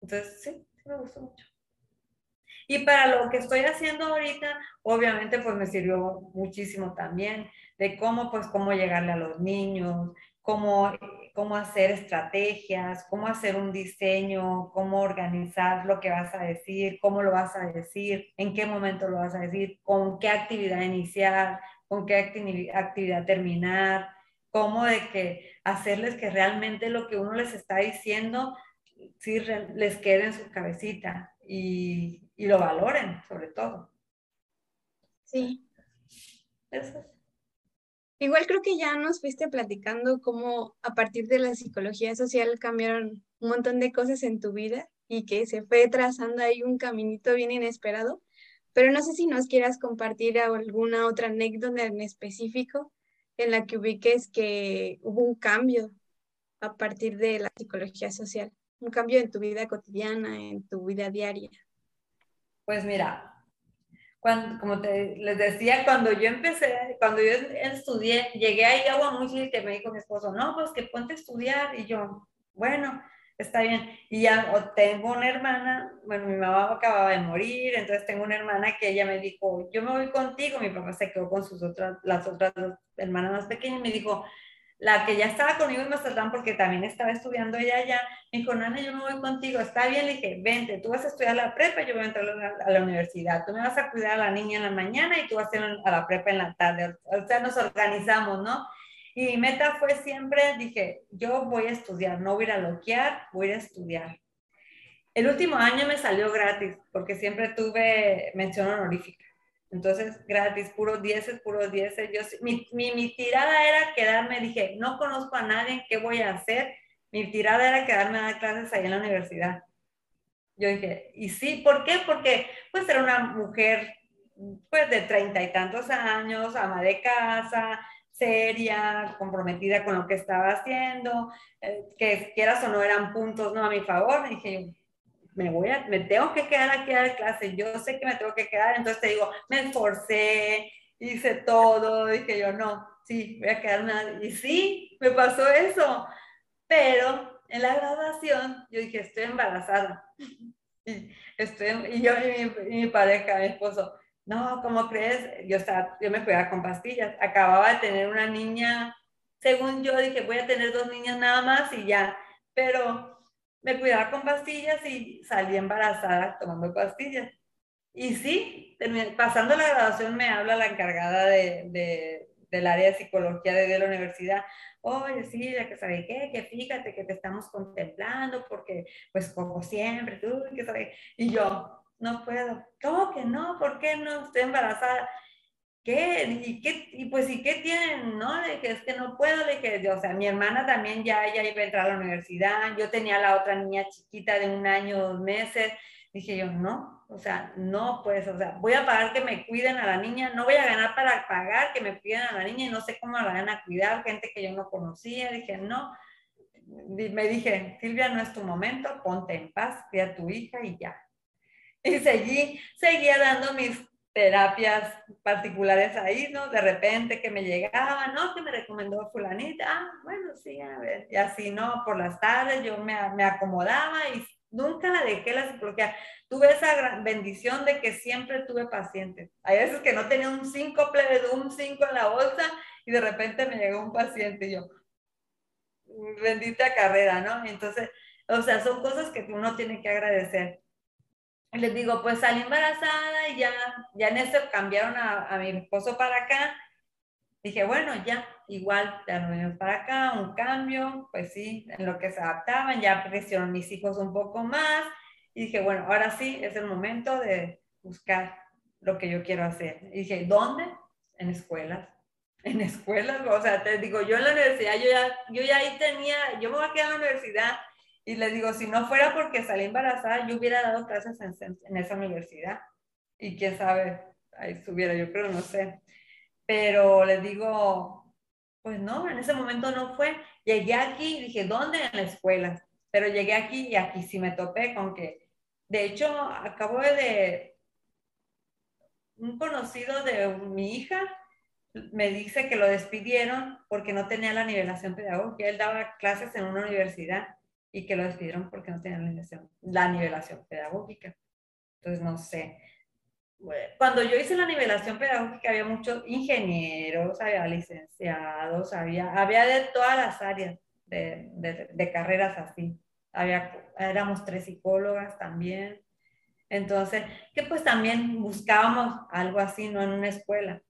Entonces, sí, me gustó mucho. Y para lo que estoy haciendo ahorita, obviamente, pues me sirvió muchísimo también de cómo, pues, cómo llegarle a los niños, cómo, cómo hacer estrategias, cómo hacer un diseño, cómo organizar lo que vas a decir, cómo lo vas a decir, en qué momento lo vas a decir, con qué actividad iniciar, con qué actividad terminar, cómo de que hacerles que realmente lo que uno les está diciendo sí les quede en su cabecita y, y lo valoren, sobre todo. Sí. Eso. Igual creo que ya nos fuiste platicando cómo a partir de la psicología social cambiaron un montón de cosas en tu vida y que se fue trazando ahí un caminito bien inesperado, pero no sé si nos quieras compartir alguna otra anécdota en específico en la que ubiques que hubo un cambio a partir de la psicología social un cambio en tu vida cotidiana, en tu vida diaria? Pues mira, cuando, como te, les decía, cuando yo empecé, cuando yo estudié, llegué ahí agua muy que me dijo mi esposo, no, pues que ponte a estudiar. Y yo, bueno, está bien. Y ya tengo una hermana, bueno, mi mamá acababa de morir, entonces tengo una hermana que ella me dijo, yo me voy contigo, mi papá se quedó con sus otras, las otras dos hermanas más pequeñas, y me dijo, la que ya estaba conmigo en Mazatlán, porque también estaba estudiando ella allá, me dijo, Nana, yo me voy contigo, está bien, le dije, vente, tú vas a estudiar la prepa, yo voy a entrar a la universidad, tú me vas a cuidar a la niña en la mañana y tú vas a ir a la prepa en la tarde, o sea, nos organizamos, ¿no? Y mi meta fue siempre, dije, yo voy a estudiar, no voy a ir a loquear, voy a estudiar. El último año me salió gratis, porque siempre tuve mención honorífica. Entonces, gratis, puros dieces, puros dieces. Yo, mi, mi, tirada era quedarme, dije, no conozco a nadie, ¿qué voy a hacer? Mi tirada era quedarme a dar clases ahí en la universidad. Yo dije, y sí, ¿por qué? Porque pues era una mujer pues de treinta y tantos años, ama de casa, seria, comprometida con lo que estaba haciendo, eh, que quieras o no eran puntos no a mi favor. dije, me voy a, me tengo que quedar aquí a dar clase, yo sé que me tengo que quedar, entonces te digo, me esforcé, hice todo, dije yo, no, sí, voy a quedarme, y sí, me pasó eso, pero en la graduación yo dije, estoy embarazada, y, estoy, y yo y mi, mi pareja, mi esposo, no, ¿cómo crees? Yo, estaba, yo me cuidaba con pastillas. Acababa de tener una niña, según yo dije, voy a tener dos niñas nada más y ya. Pero me cuidaba con pastillas y salí embarazada tomando pastillas. Y sí, pasando la graduación me habla la encargada de, de, del área de psicología de, la universidad. Oye, sí, ya que sabe qué, que fíjate que te estamos contemplando porque, pues como siempre, tú, que sabes. Y yo, no puedo. ¿Cómo que no? ¿Por qué no? Estoy embarazada. ¿Qué? ¿Y, qué? y pues, ¿y qué tienen? No, le dije, es que no puedo, le dije, o sea, mi hermana también ya, ya iba a entrar a la universidad, yo tenía la otra niña chiquita de un año, dos meses, dije yo, no, o sea, no, pues, o sea, voy a pagar que me cuiden a la niña, no voy a ganar para pagar que me cuiden a la niña y no sé cómo la van a cuidar, gente que yo no conocía, dije, no, me dije, Silvia, no es tu momento, ponte en paz, cuida a tu hija y ya, y seguí, seguía dando mis terapias particulares ahí, ¿no? De repente que me llegaba, ¿no? Que me recomendó fulanita, ah, bueno, sí, a ver, y así, ¿no? Por las tardes yo me, me acomodaba y nunca la dejé la psicología. Tuve esa gran bendición de que siempre tuve pacientes. Hay veces que no tenía un 5 un 5 en la bolsa y de repente me llegó un paciente y yo, bendita carrera, ¿no? Entonces, o sea, son cosas que uno tiene que agradecer les digo, pues salí embarazada y ya, ya en eso cambiaron a, a mi esposo para acá. Dije, bueno, ya, igual, ya nos para acá, un cambio, pues sí, en lo que se adaptaban, ya crecieron mis hijos un poco más. Y dije, bueno, ahora sí, es el momento de buscar lo que yo quiero hacer. Y dije, ¿dónde? En escuelas. En escuelas, o sea, te digo, yo en la universidad, yo ya, yo ya ahí tenía, yo me voy a quedar en la universidad y les digo, si no fuera porque salí embarazada, yo hubiera dado clases en, esa universidad. Y quién sabe, ahí estuviera, yo creo, no sé. Pero les digo, pues no, en ese momento no fue. Llegué aquí y dije, ¿dónde? En la escuela. Pero llegué aquí y aquí sí me topé con que, de hecho, acabo de, un conocido de mi hija me dice que lo despidieron porque no tenía la nivelación pedagógica. Él daba clases en una universidad y que lo despidieron porque no tenían la nivelación, la nivelación pedagógica. Entonces, no sé. Cuando yo hice la nivelación pedagógica había muchos ingenieros, había licenciados, había, había de todas las áreas de, de carreras así. Había, éramos tres psicólogas también. Entonces, que pues también buscábamos algo así, no en una escuela.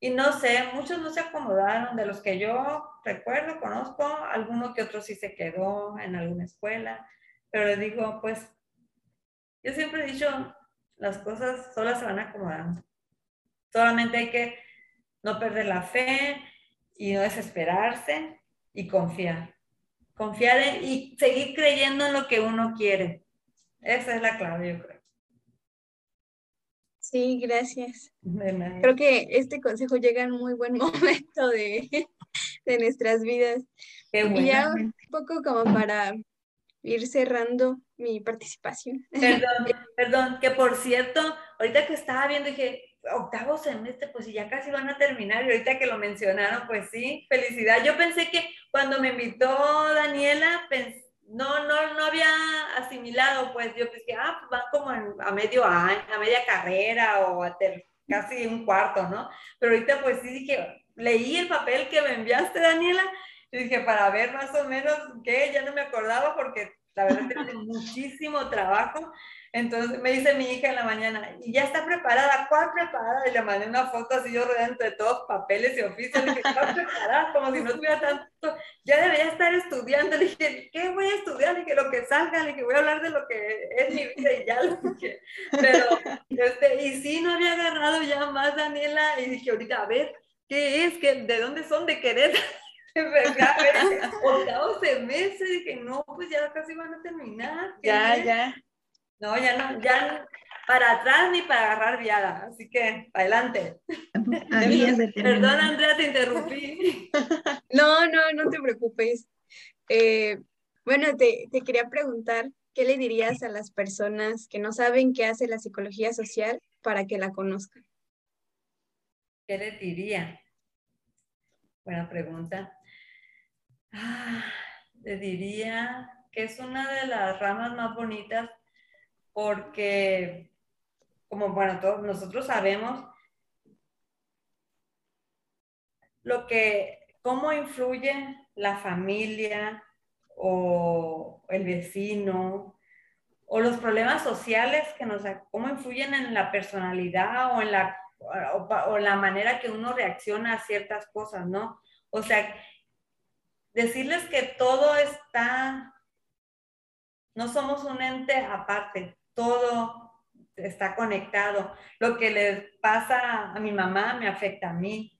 Y no sé, muchos no se acomodaron, de los que yo recuerdo, conozco, alguno que otro sí se quedó en alguna escuela, pero les digo, pues, yo siempre he dicho, las cosas solas se van acomodando. Solamente hay que no perder la fe y no desesperarse y confiar. Confiar en, y seguir creyendo en lo que uno quiere. Esa es la clave, yo creo. Sí, gracias. Creo que este consejo llega en muy buen momento de, de nuestras vidas. y ya un poco como para ir cerrando mi participación. Perdón, perdón, que por cierto, ahorita que estaba viendo dije, octavo semestre, pues ya casi van a terminar y ahorita que lo mencionaron, pues sí, felicidad. Yo pensé que cuando me invitó Daniela, no, no, no había asimilado, pues yo pensé, ah, pues van como a medio año, a media carrera o a casi un cuarto, ¿no? Pero ahorita pues sí dije, leí el papel que me enviaste, Daniela, y dije, para ver más o menos qué, ya no me acordaba porque la verdad tiene muchísimo trabajo. Entonces me dice mi hija en la mañana, y ya está preparada, ¿cuál preparada? Y le mandé una foto así yo rodeando de todos papeles y oficios. Le dije, ¿cuál preparada? Como si no tuviera tanto, ya debería estar estudiando. Le dije, ¿qué voy a estudiar? Le dije, lo que salga. Le dije, voy a hablar de lo que es mi vida y ya lo dije. Pero, este, y sí, no había agarrado ya más, Daniela. Y dije, ahorita, a ver, ¿qué es? ¿Qué, ¿De dónde son? ¿De querer? octavo semestre, dije, no, pues ya casi van a terminar. Ya, ya. No, ya no, ya para atrás ni para agarrar viada, así que adelante. Perdón, Andrea, te interrumpí. No, no, no te preocupes. Eh, bueno, te, te quería preguntar, ¿qué le dirías a las personas que no saben qué hace la psicología social para que la conozcan? ¿Qué le diría? Buena pregunta. Ah, le diría que es una de las ramas más bonitas porque, como bueno, todos nosotros sabemos lo que, cómo influye la familia o el vecino o los problemas sociales que nos, cómo influyen en la personalidad o en la, o la manera que uno reacciona a ciertas cosas, ¿no? O sea, decirles que todo está, no somos un ente aparte, todo está conectado. Lo que le pasa a mi mamá me afecta a mí.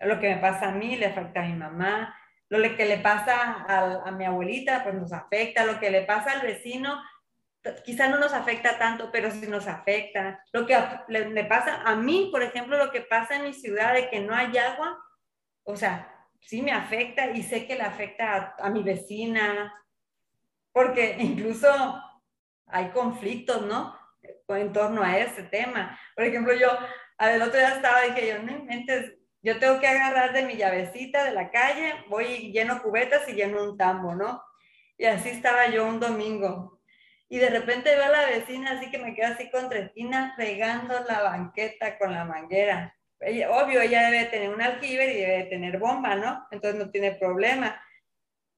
Lo que me pasa a mí le afecta a mi mamá. Lo que le pasa a, mi abuelita, pues nos afecta. Lo que le pasa al vecino, quizá no nos afecta tanto, pero sí nos afecta. Lo que le, pasa a mí, por ejemplo, lo que pasa en mi ciudad de que no hay agua, o sea, sí me afecta y sé que le afecta a mi vecina, porque incluso hay conflictos, ¿no? En torno a ese tema. Por ejemplo, yo, el otro día estaba, dije yo, no inventes, yo tengo que agarrar de mi llavecita de la calle, voy lleno cubetas y lleno un tambo, ¿no? Y así estaba yo un domingo. Y de repente veo a la vecina así que me quedo así contra esquina regando la banqueta con la manguera. obvio, ella debe tener un aljibe y debe tener bomba, ¿no? Entonces no tiene problema.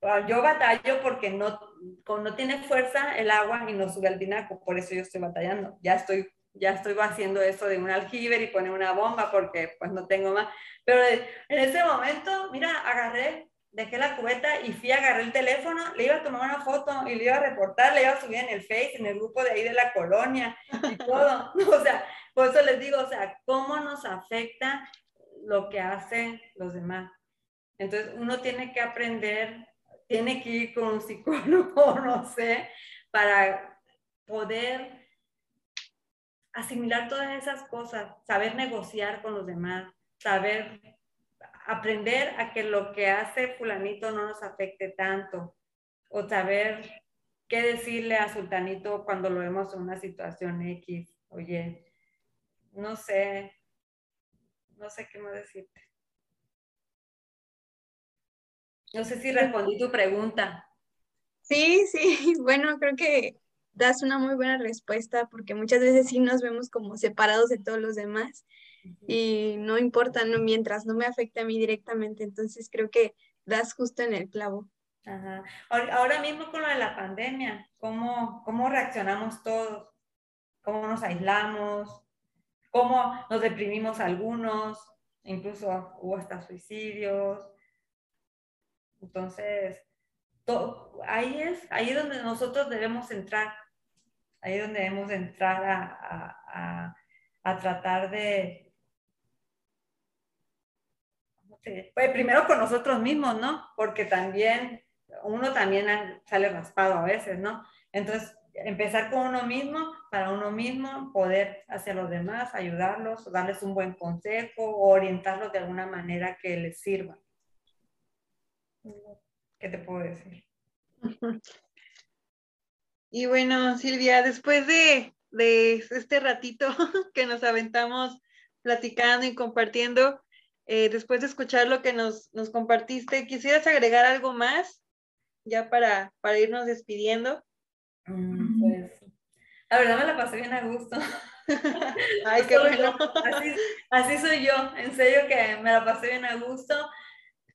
Ah, yo batallo porque no, no tiene fuerza el agua y no sube al tinaco, por eso yo estoy batallando. Ya estoy, ya estoy haciendo eso de un aljibe y poner una bomba porque pues no tengo más. Pero en ese momento, mira, agarré, dejé la cubeta y fui, agarré el teléfono, le iba a tomar una foto y le iba a reportar, le iba a subir en el Face, en el grupo de ahí de la colonia y todo. O sea, por eso les digo, o sea, cómo nos afecta lo que hacen los demás. Entonces, uno tiene que aprender tiene que ir con un psicólogo, no sé, para poder asimilar todas esas cosas, saber negociar con los demás, saber aprender a que lo que hace fulanito no nos afecte tanto, o saber qué decirle a sultanito cuando lo vemos en una situación X. Oye, no sé, no sé qué más decirte. No sé si respondí tu pregunta. Sí, sí, bueno, creo que das una muy buena respuesta porque muchas veces sí nos vemos como separados de todos los demás y no importa, no, mientras no me afecte a mí directamente, entonces creo que das justo en el clavo. Ajá. Ahora mismo con lo de la pandemia, ¿cómo, ¿cómo reaccionamos todos? ¿Cómo nos aislamos? ¿Cómo nos deprimimos algunos? Incluso hubo hasta suicidios. Entonces, ahí es, ahí donde nosotros debemos entrar, ahí es donde debemos entrar a, tratar de, pues primero con nosotros mismos, ¿no? Porque también, uno también sale raspado a veces, ¿no? Entonces, empezar con uno mismo, para uno mismo, poder hacia los demás, ayudarlos, darles un buen consejo o orientarlos de alguna manera que les sirva. ¿Qué te puedo decir? Y bueno, Silvia, después de, este ratito que nos aventamos platicando y compartiendo, eh, después de escuchar lo que nos, compartiste, ¿quisieras agregar algo más? ya para, para irnos despidiendo. Mm, pues, la verdad me la pasé bien a gusto. Ay, qué bueno. Así, así soy yo, en serio que me la pasé bien a gusto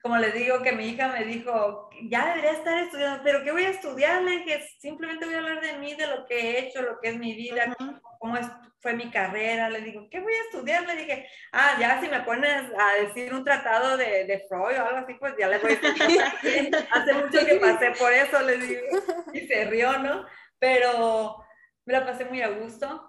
como les digo, que mi hija me dijo, ya debería estar estudiando, pero ¿qué voy a estudiarle? Que simplemente voy a hablar de mí, de lo que he hecho, lo que es mi vida, cómo es, fue mi carrera. Le digo, ¿qué voy a estudiar? Le dije, ah, ya si me pones a decir un tratado de, de Freud o algo así, pues ya le voy a decir. Hace mucho que pasé por eso, le digo. Y se rió, ¿no? Pero me la pasé muy a gusto.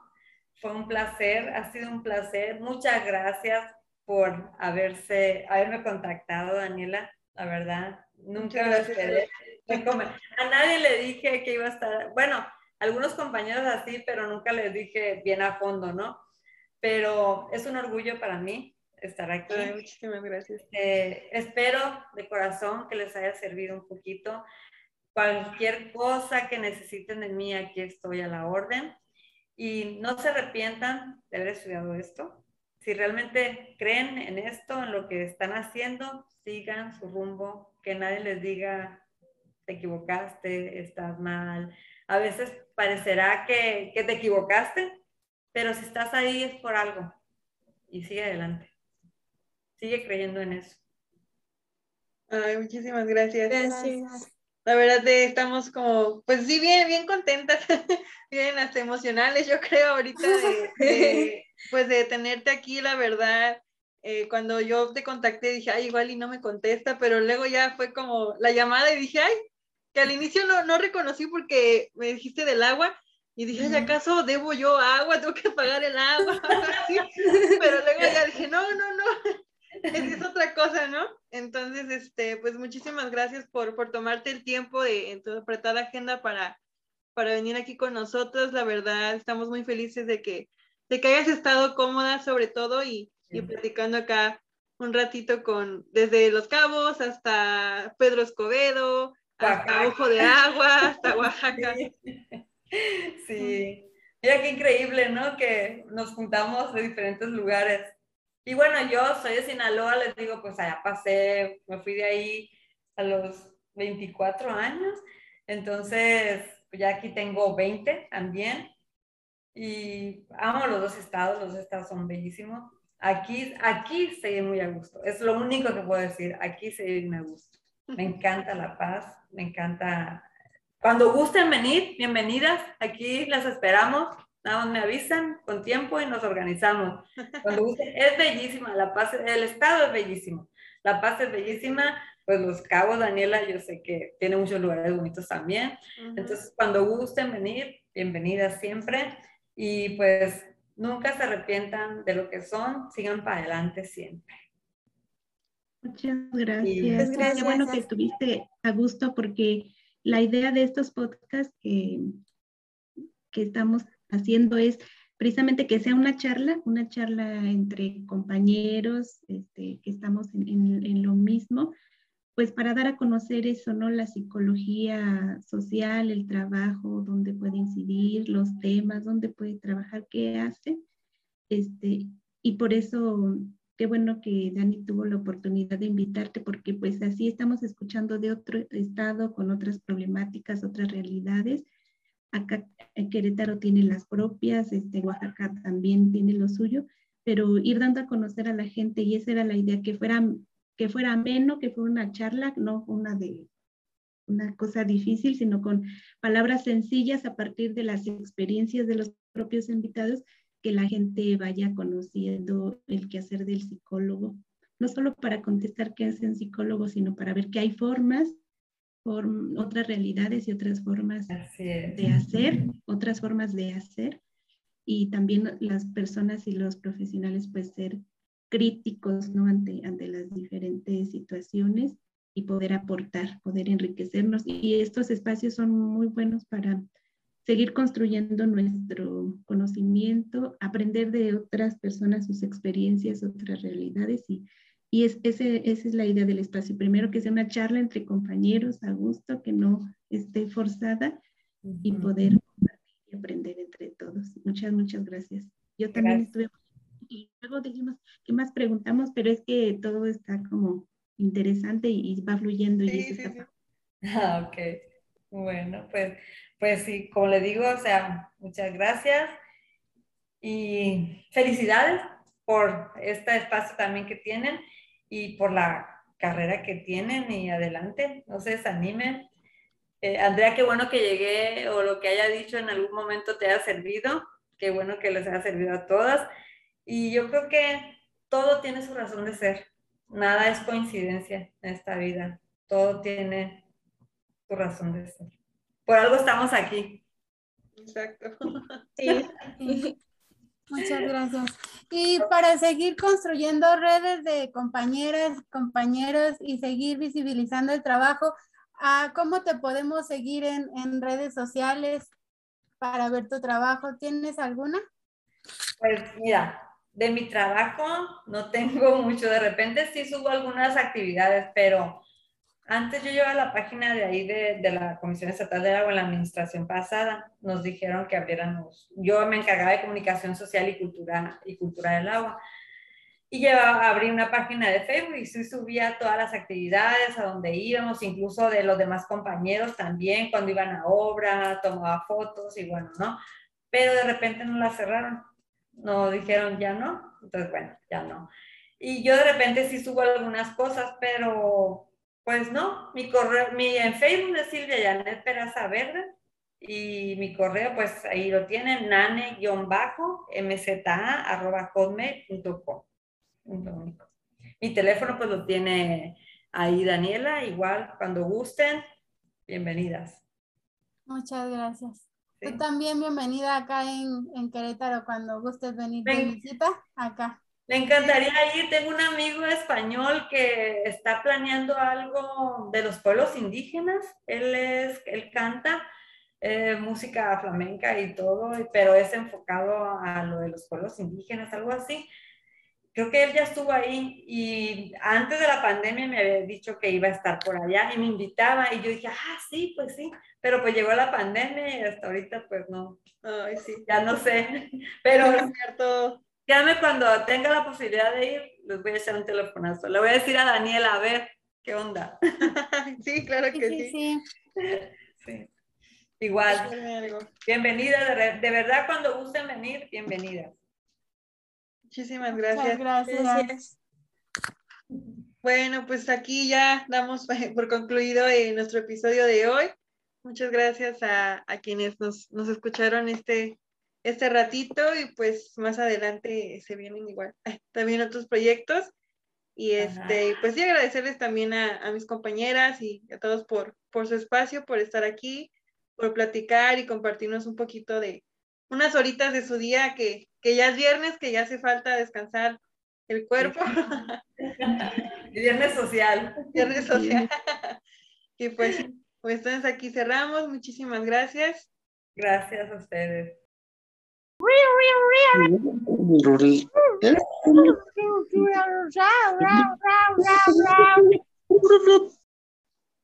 Fue un placer, ha sido un placer. Muchas gracias por haberse, haberme contactado, Daniela, la verdad. Nunca lo esperé. A nadie le dije que iba a estar, bueno, algunos compañeros así, pero nunca les dije bien a fondo, ¿no? Pero es un orgullo para mí estar aquí. muchísimas gracias. Eh, espero de corazón que les haya servido un poquito. Cualquier cosa que necesiten de mí, aquí estoy a la orden. Y no se arrepientan de haber estudiado esto si realmente creen en esto, en lo que están haciendo, sigan su rumbo, que nadie les diga, te equivocaste, estás mal. A veces parecerá que, te equivocaste, pero si estás ahí es por algo. Y sigue adelante. Sigue creyendo en eso. Ay, muchísimas gracias. Gracias. La verdad estamos como, pues sí, bien, bien contentas, bien hasta emocionales, yo creo ahorita de, pues de tenerte aquí, la verdad. Eh, cuando yo te contacté dije, ay, igual y no me contesta, pero luego ya fue como la llamada y dije, ay, que al inicio no, no reconocí porque me dijiste del agua y dije, ay, ¿acaso debo yo agua? ¿Tengo que pagar el agua? Pero luego ya dije, no, no, no, es, otra cosa, ¿no? Entonces, este, pues muchísimas gracias por, por tomarte el tiempo de, en tu apretada agenda para, para venir aquí con nosotros. La verdad, estamos muy felices de que de que hayas estado cómoda sobre todo y, y platicando acá un ratito con desde Los Cabos hasta Pedro Escobedo, hasta Ojo de Agua, hasta Oaxaca. Sí. Mira qué increíble, ¿no? Que nos juntamos de diferentes lugares. Y bueno, yo soy de Sinaloa, les digo, pues allá pasé, me fui de ahí a los 24 años, entonces ya aquí tengo 20 también, y amo los dos estados, los dos estados son bellísimos. Aquí, aquí se vive muy a gusto, es lo único que puedo decir, aquí se vive muy a gusto. Me encanta La Paz, me encanta. Cuando gusten venir, bienvenidas, aquí las esperamos, nada más me avisan con tiempo y nos organizamos. Cuando gusten, es bellísima, La Paz, el estado es bellísimo, La Paz es bellísima, pues Los Cabos, Daniela, yo sé que tiene muchos lugares bonitos también. Entonces, cuando gusten venir, bienvenidas siempre. Y pues nunca se arrepientan de lo que son, sigan para adelante siempre. Muchas gracias. gracias. Qué bueno que estuviste a gusto porque la idea de estos podcasts que, que estamos haciendo es precisamente que sea una charla, una charla entre compañeros este, que estamos en, en, lo mismo, pues para dar a conocer eso, ¿no? La psicología social, el trabajo, dónde puede incidir, los temas, dónde puede trabajar, qué hace. Este, y por eso, qué bueno que Dani tuvo la oportunidad de invitarte, porque pues así estamos escuchando de otro estado con otras problemáticas, otras realidades. Acá en Querétaro tiene las propias, este, Oaxaca también tiene lo suyo, pero ir dando a conocer a la gente, y esa era la idea, que fueran que fuera ameno, que fuera una charla, no una de una cosa difícil, sino con palabras sencillas a partir de las experiencias de los propios invitados, que la gente vaya conociendo el quehacer del psicólogo, no solo para contestar qué es un psicólogo, sino para ver que hay formas, otras realidades y otras formas de hacer, otras formas de hacer, y también las personas y los profesionales pues ser críticos ¿no? ante, ante las diferentes situaciones y poder aportar, poder enriquecernos. Y estos espacios son muy buenos para seguir construyendo nuestro conocimiento, aprender de otras personas sus experiencias, otras realidades. Y, y es, ese, esa es la idea del espacio. Primero que sea una charla entre compañeros a gusto, que no esté forzada y poder aprender entre todos. Muchas, muchas gracias. Yo también estuve y luego dijimos, ¿qué más preguntamos? Pero es que todo está como interesante y, va fluyendo. y Ah, ok. Bueno, pues, pues sí, como le digo, o sea, muchas gracias y felicidades por este espacio también que tienen y por la carrera que tienen y adelante, no se desanimen. Eh, Andrea, qué bueno que llegué o lo que haya dicho en algún momento te haya servido, qué bueno que les haya servido a todas. Y yo creo que todo tiene su razón de ser, nada es coincidencia en esta vida, todo tiene su razón de ser. Por algo estamos aquí. Exacto. Sí. Muchas gracias. Y para seguir construyendo redes de compañeras, compañeros y seguir visibilizando el trabajo, ah, ¿cómo te podemos seguir en, en redes sociales para ver tu trabajo? ¿Tienes alguna? Pues mira, de mi trabajo no tengo mucho. De repente sí subo algunas actividades, pero antes yo llevaba la página de ahí de, de, la Comisión Estatal del Agua en la administración pasada. Nos dijeron que abriéramos, yo me encargaba de comunicación social y cultura, y cultura del agua. Y llevaba, abrí una página de Facebook y subía todas las actividades, a donde íbamos, incluso de los demás compañeros también, cuando iban a obra, tomaba fotos y bueno, ¿no? Pero de repente nos la cerraron. Nos dijeron ya no, entonces bueno, ya no. Y yo de repente sí subo algunas cosas, pero pues no, mi correo, mi, en Facebook es Silvia Janet Peraza Verde y mi correo, pues ahí lo tienen, nane-mza.com. Mi teléfono, pues lo tiene ahí Daniela, igual cuando gusten, bienvenidas. Muchas gracias. Tú también bienvenida acá en, en Querétaro cuando gustes venir de visita acá. Me encantaría ir. Tengo un amigo español que está planeando algo de los pueblos indígenas. Él es, él canta eh, música flamenca y todo, pero es enfocado a lo de los pueblos indígenas, algo así. Creo que él ya estuvo ahí y antes de la pandemia me había dicho que iba a estar por allá y me invitaba y yo dije, ah, sí, pues sí, pero pues llegó la pandemia y hasta ahorita pues no, Ay, sí. ya no sé, pero es cierto Créanme, cuando tenga la posibilidad de ir, les voy a echar un telefonazo. Le voy a decir a Daniela, a ver, ¿qué onda? sí, claro que sí. Sí, sí. Igual. Bienvenida, de, de, verdad, cuando gusten venir, bienvenida. Muchísimas gracias. gracias. gracias. Bueno, pues aquí ya damos por concluido eh, nuestro episodio de hoy. Muchas gracias a, a quienes nos, nos escucharon este este ratito y pues más adelante se vienen igual también otros proyectos. Y este, pues sí, agradecerles también a, a, mis compañeras y a todos por, por su espacio, por estar aquí, por platicar y compartirnos un poquito de unas horitas de su día que, que ya es viernes, que ya hace falta descansar el cuerpo. viernes social. Viernes social. y pues, pues entonces aquí cerramos. Muchísimas gracias. Gracias a ustedes.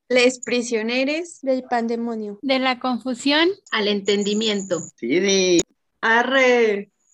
Les prisioneros del pandemonio. De la confusión al entendimiento. Sí. Arre.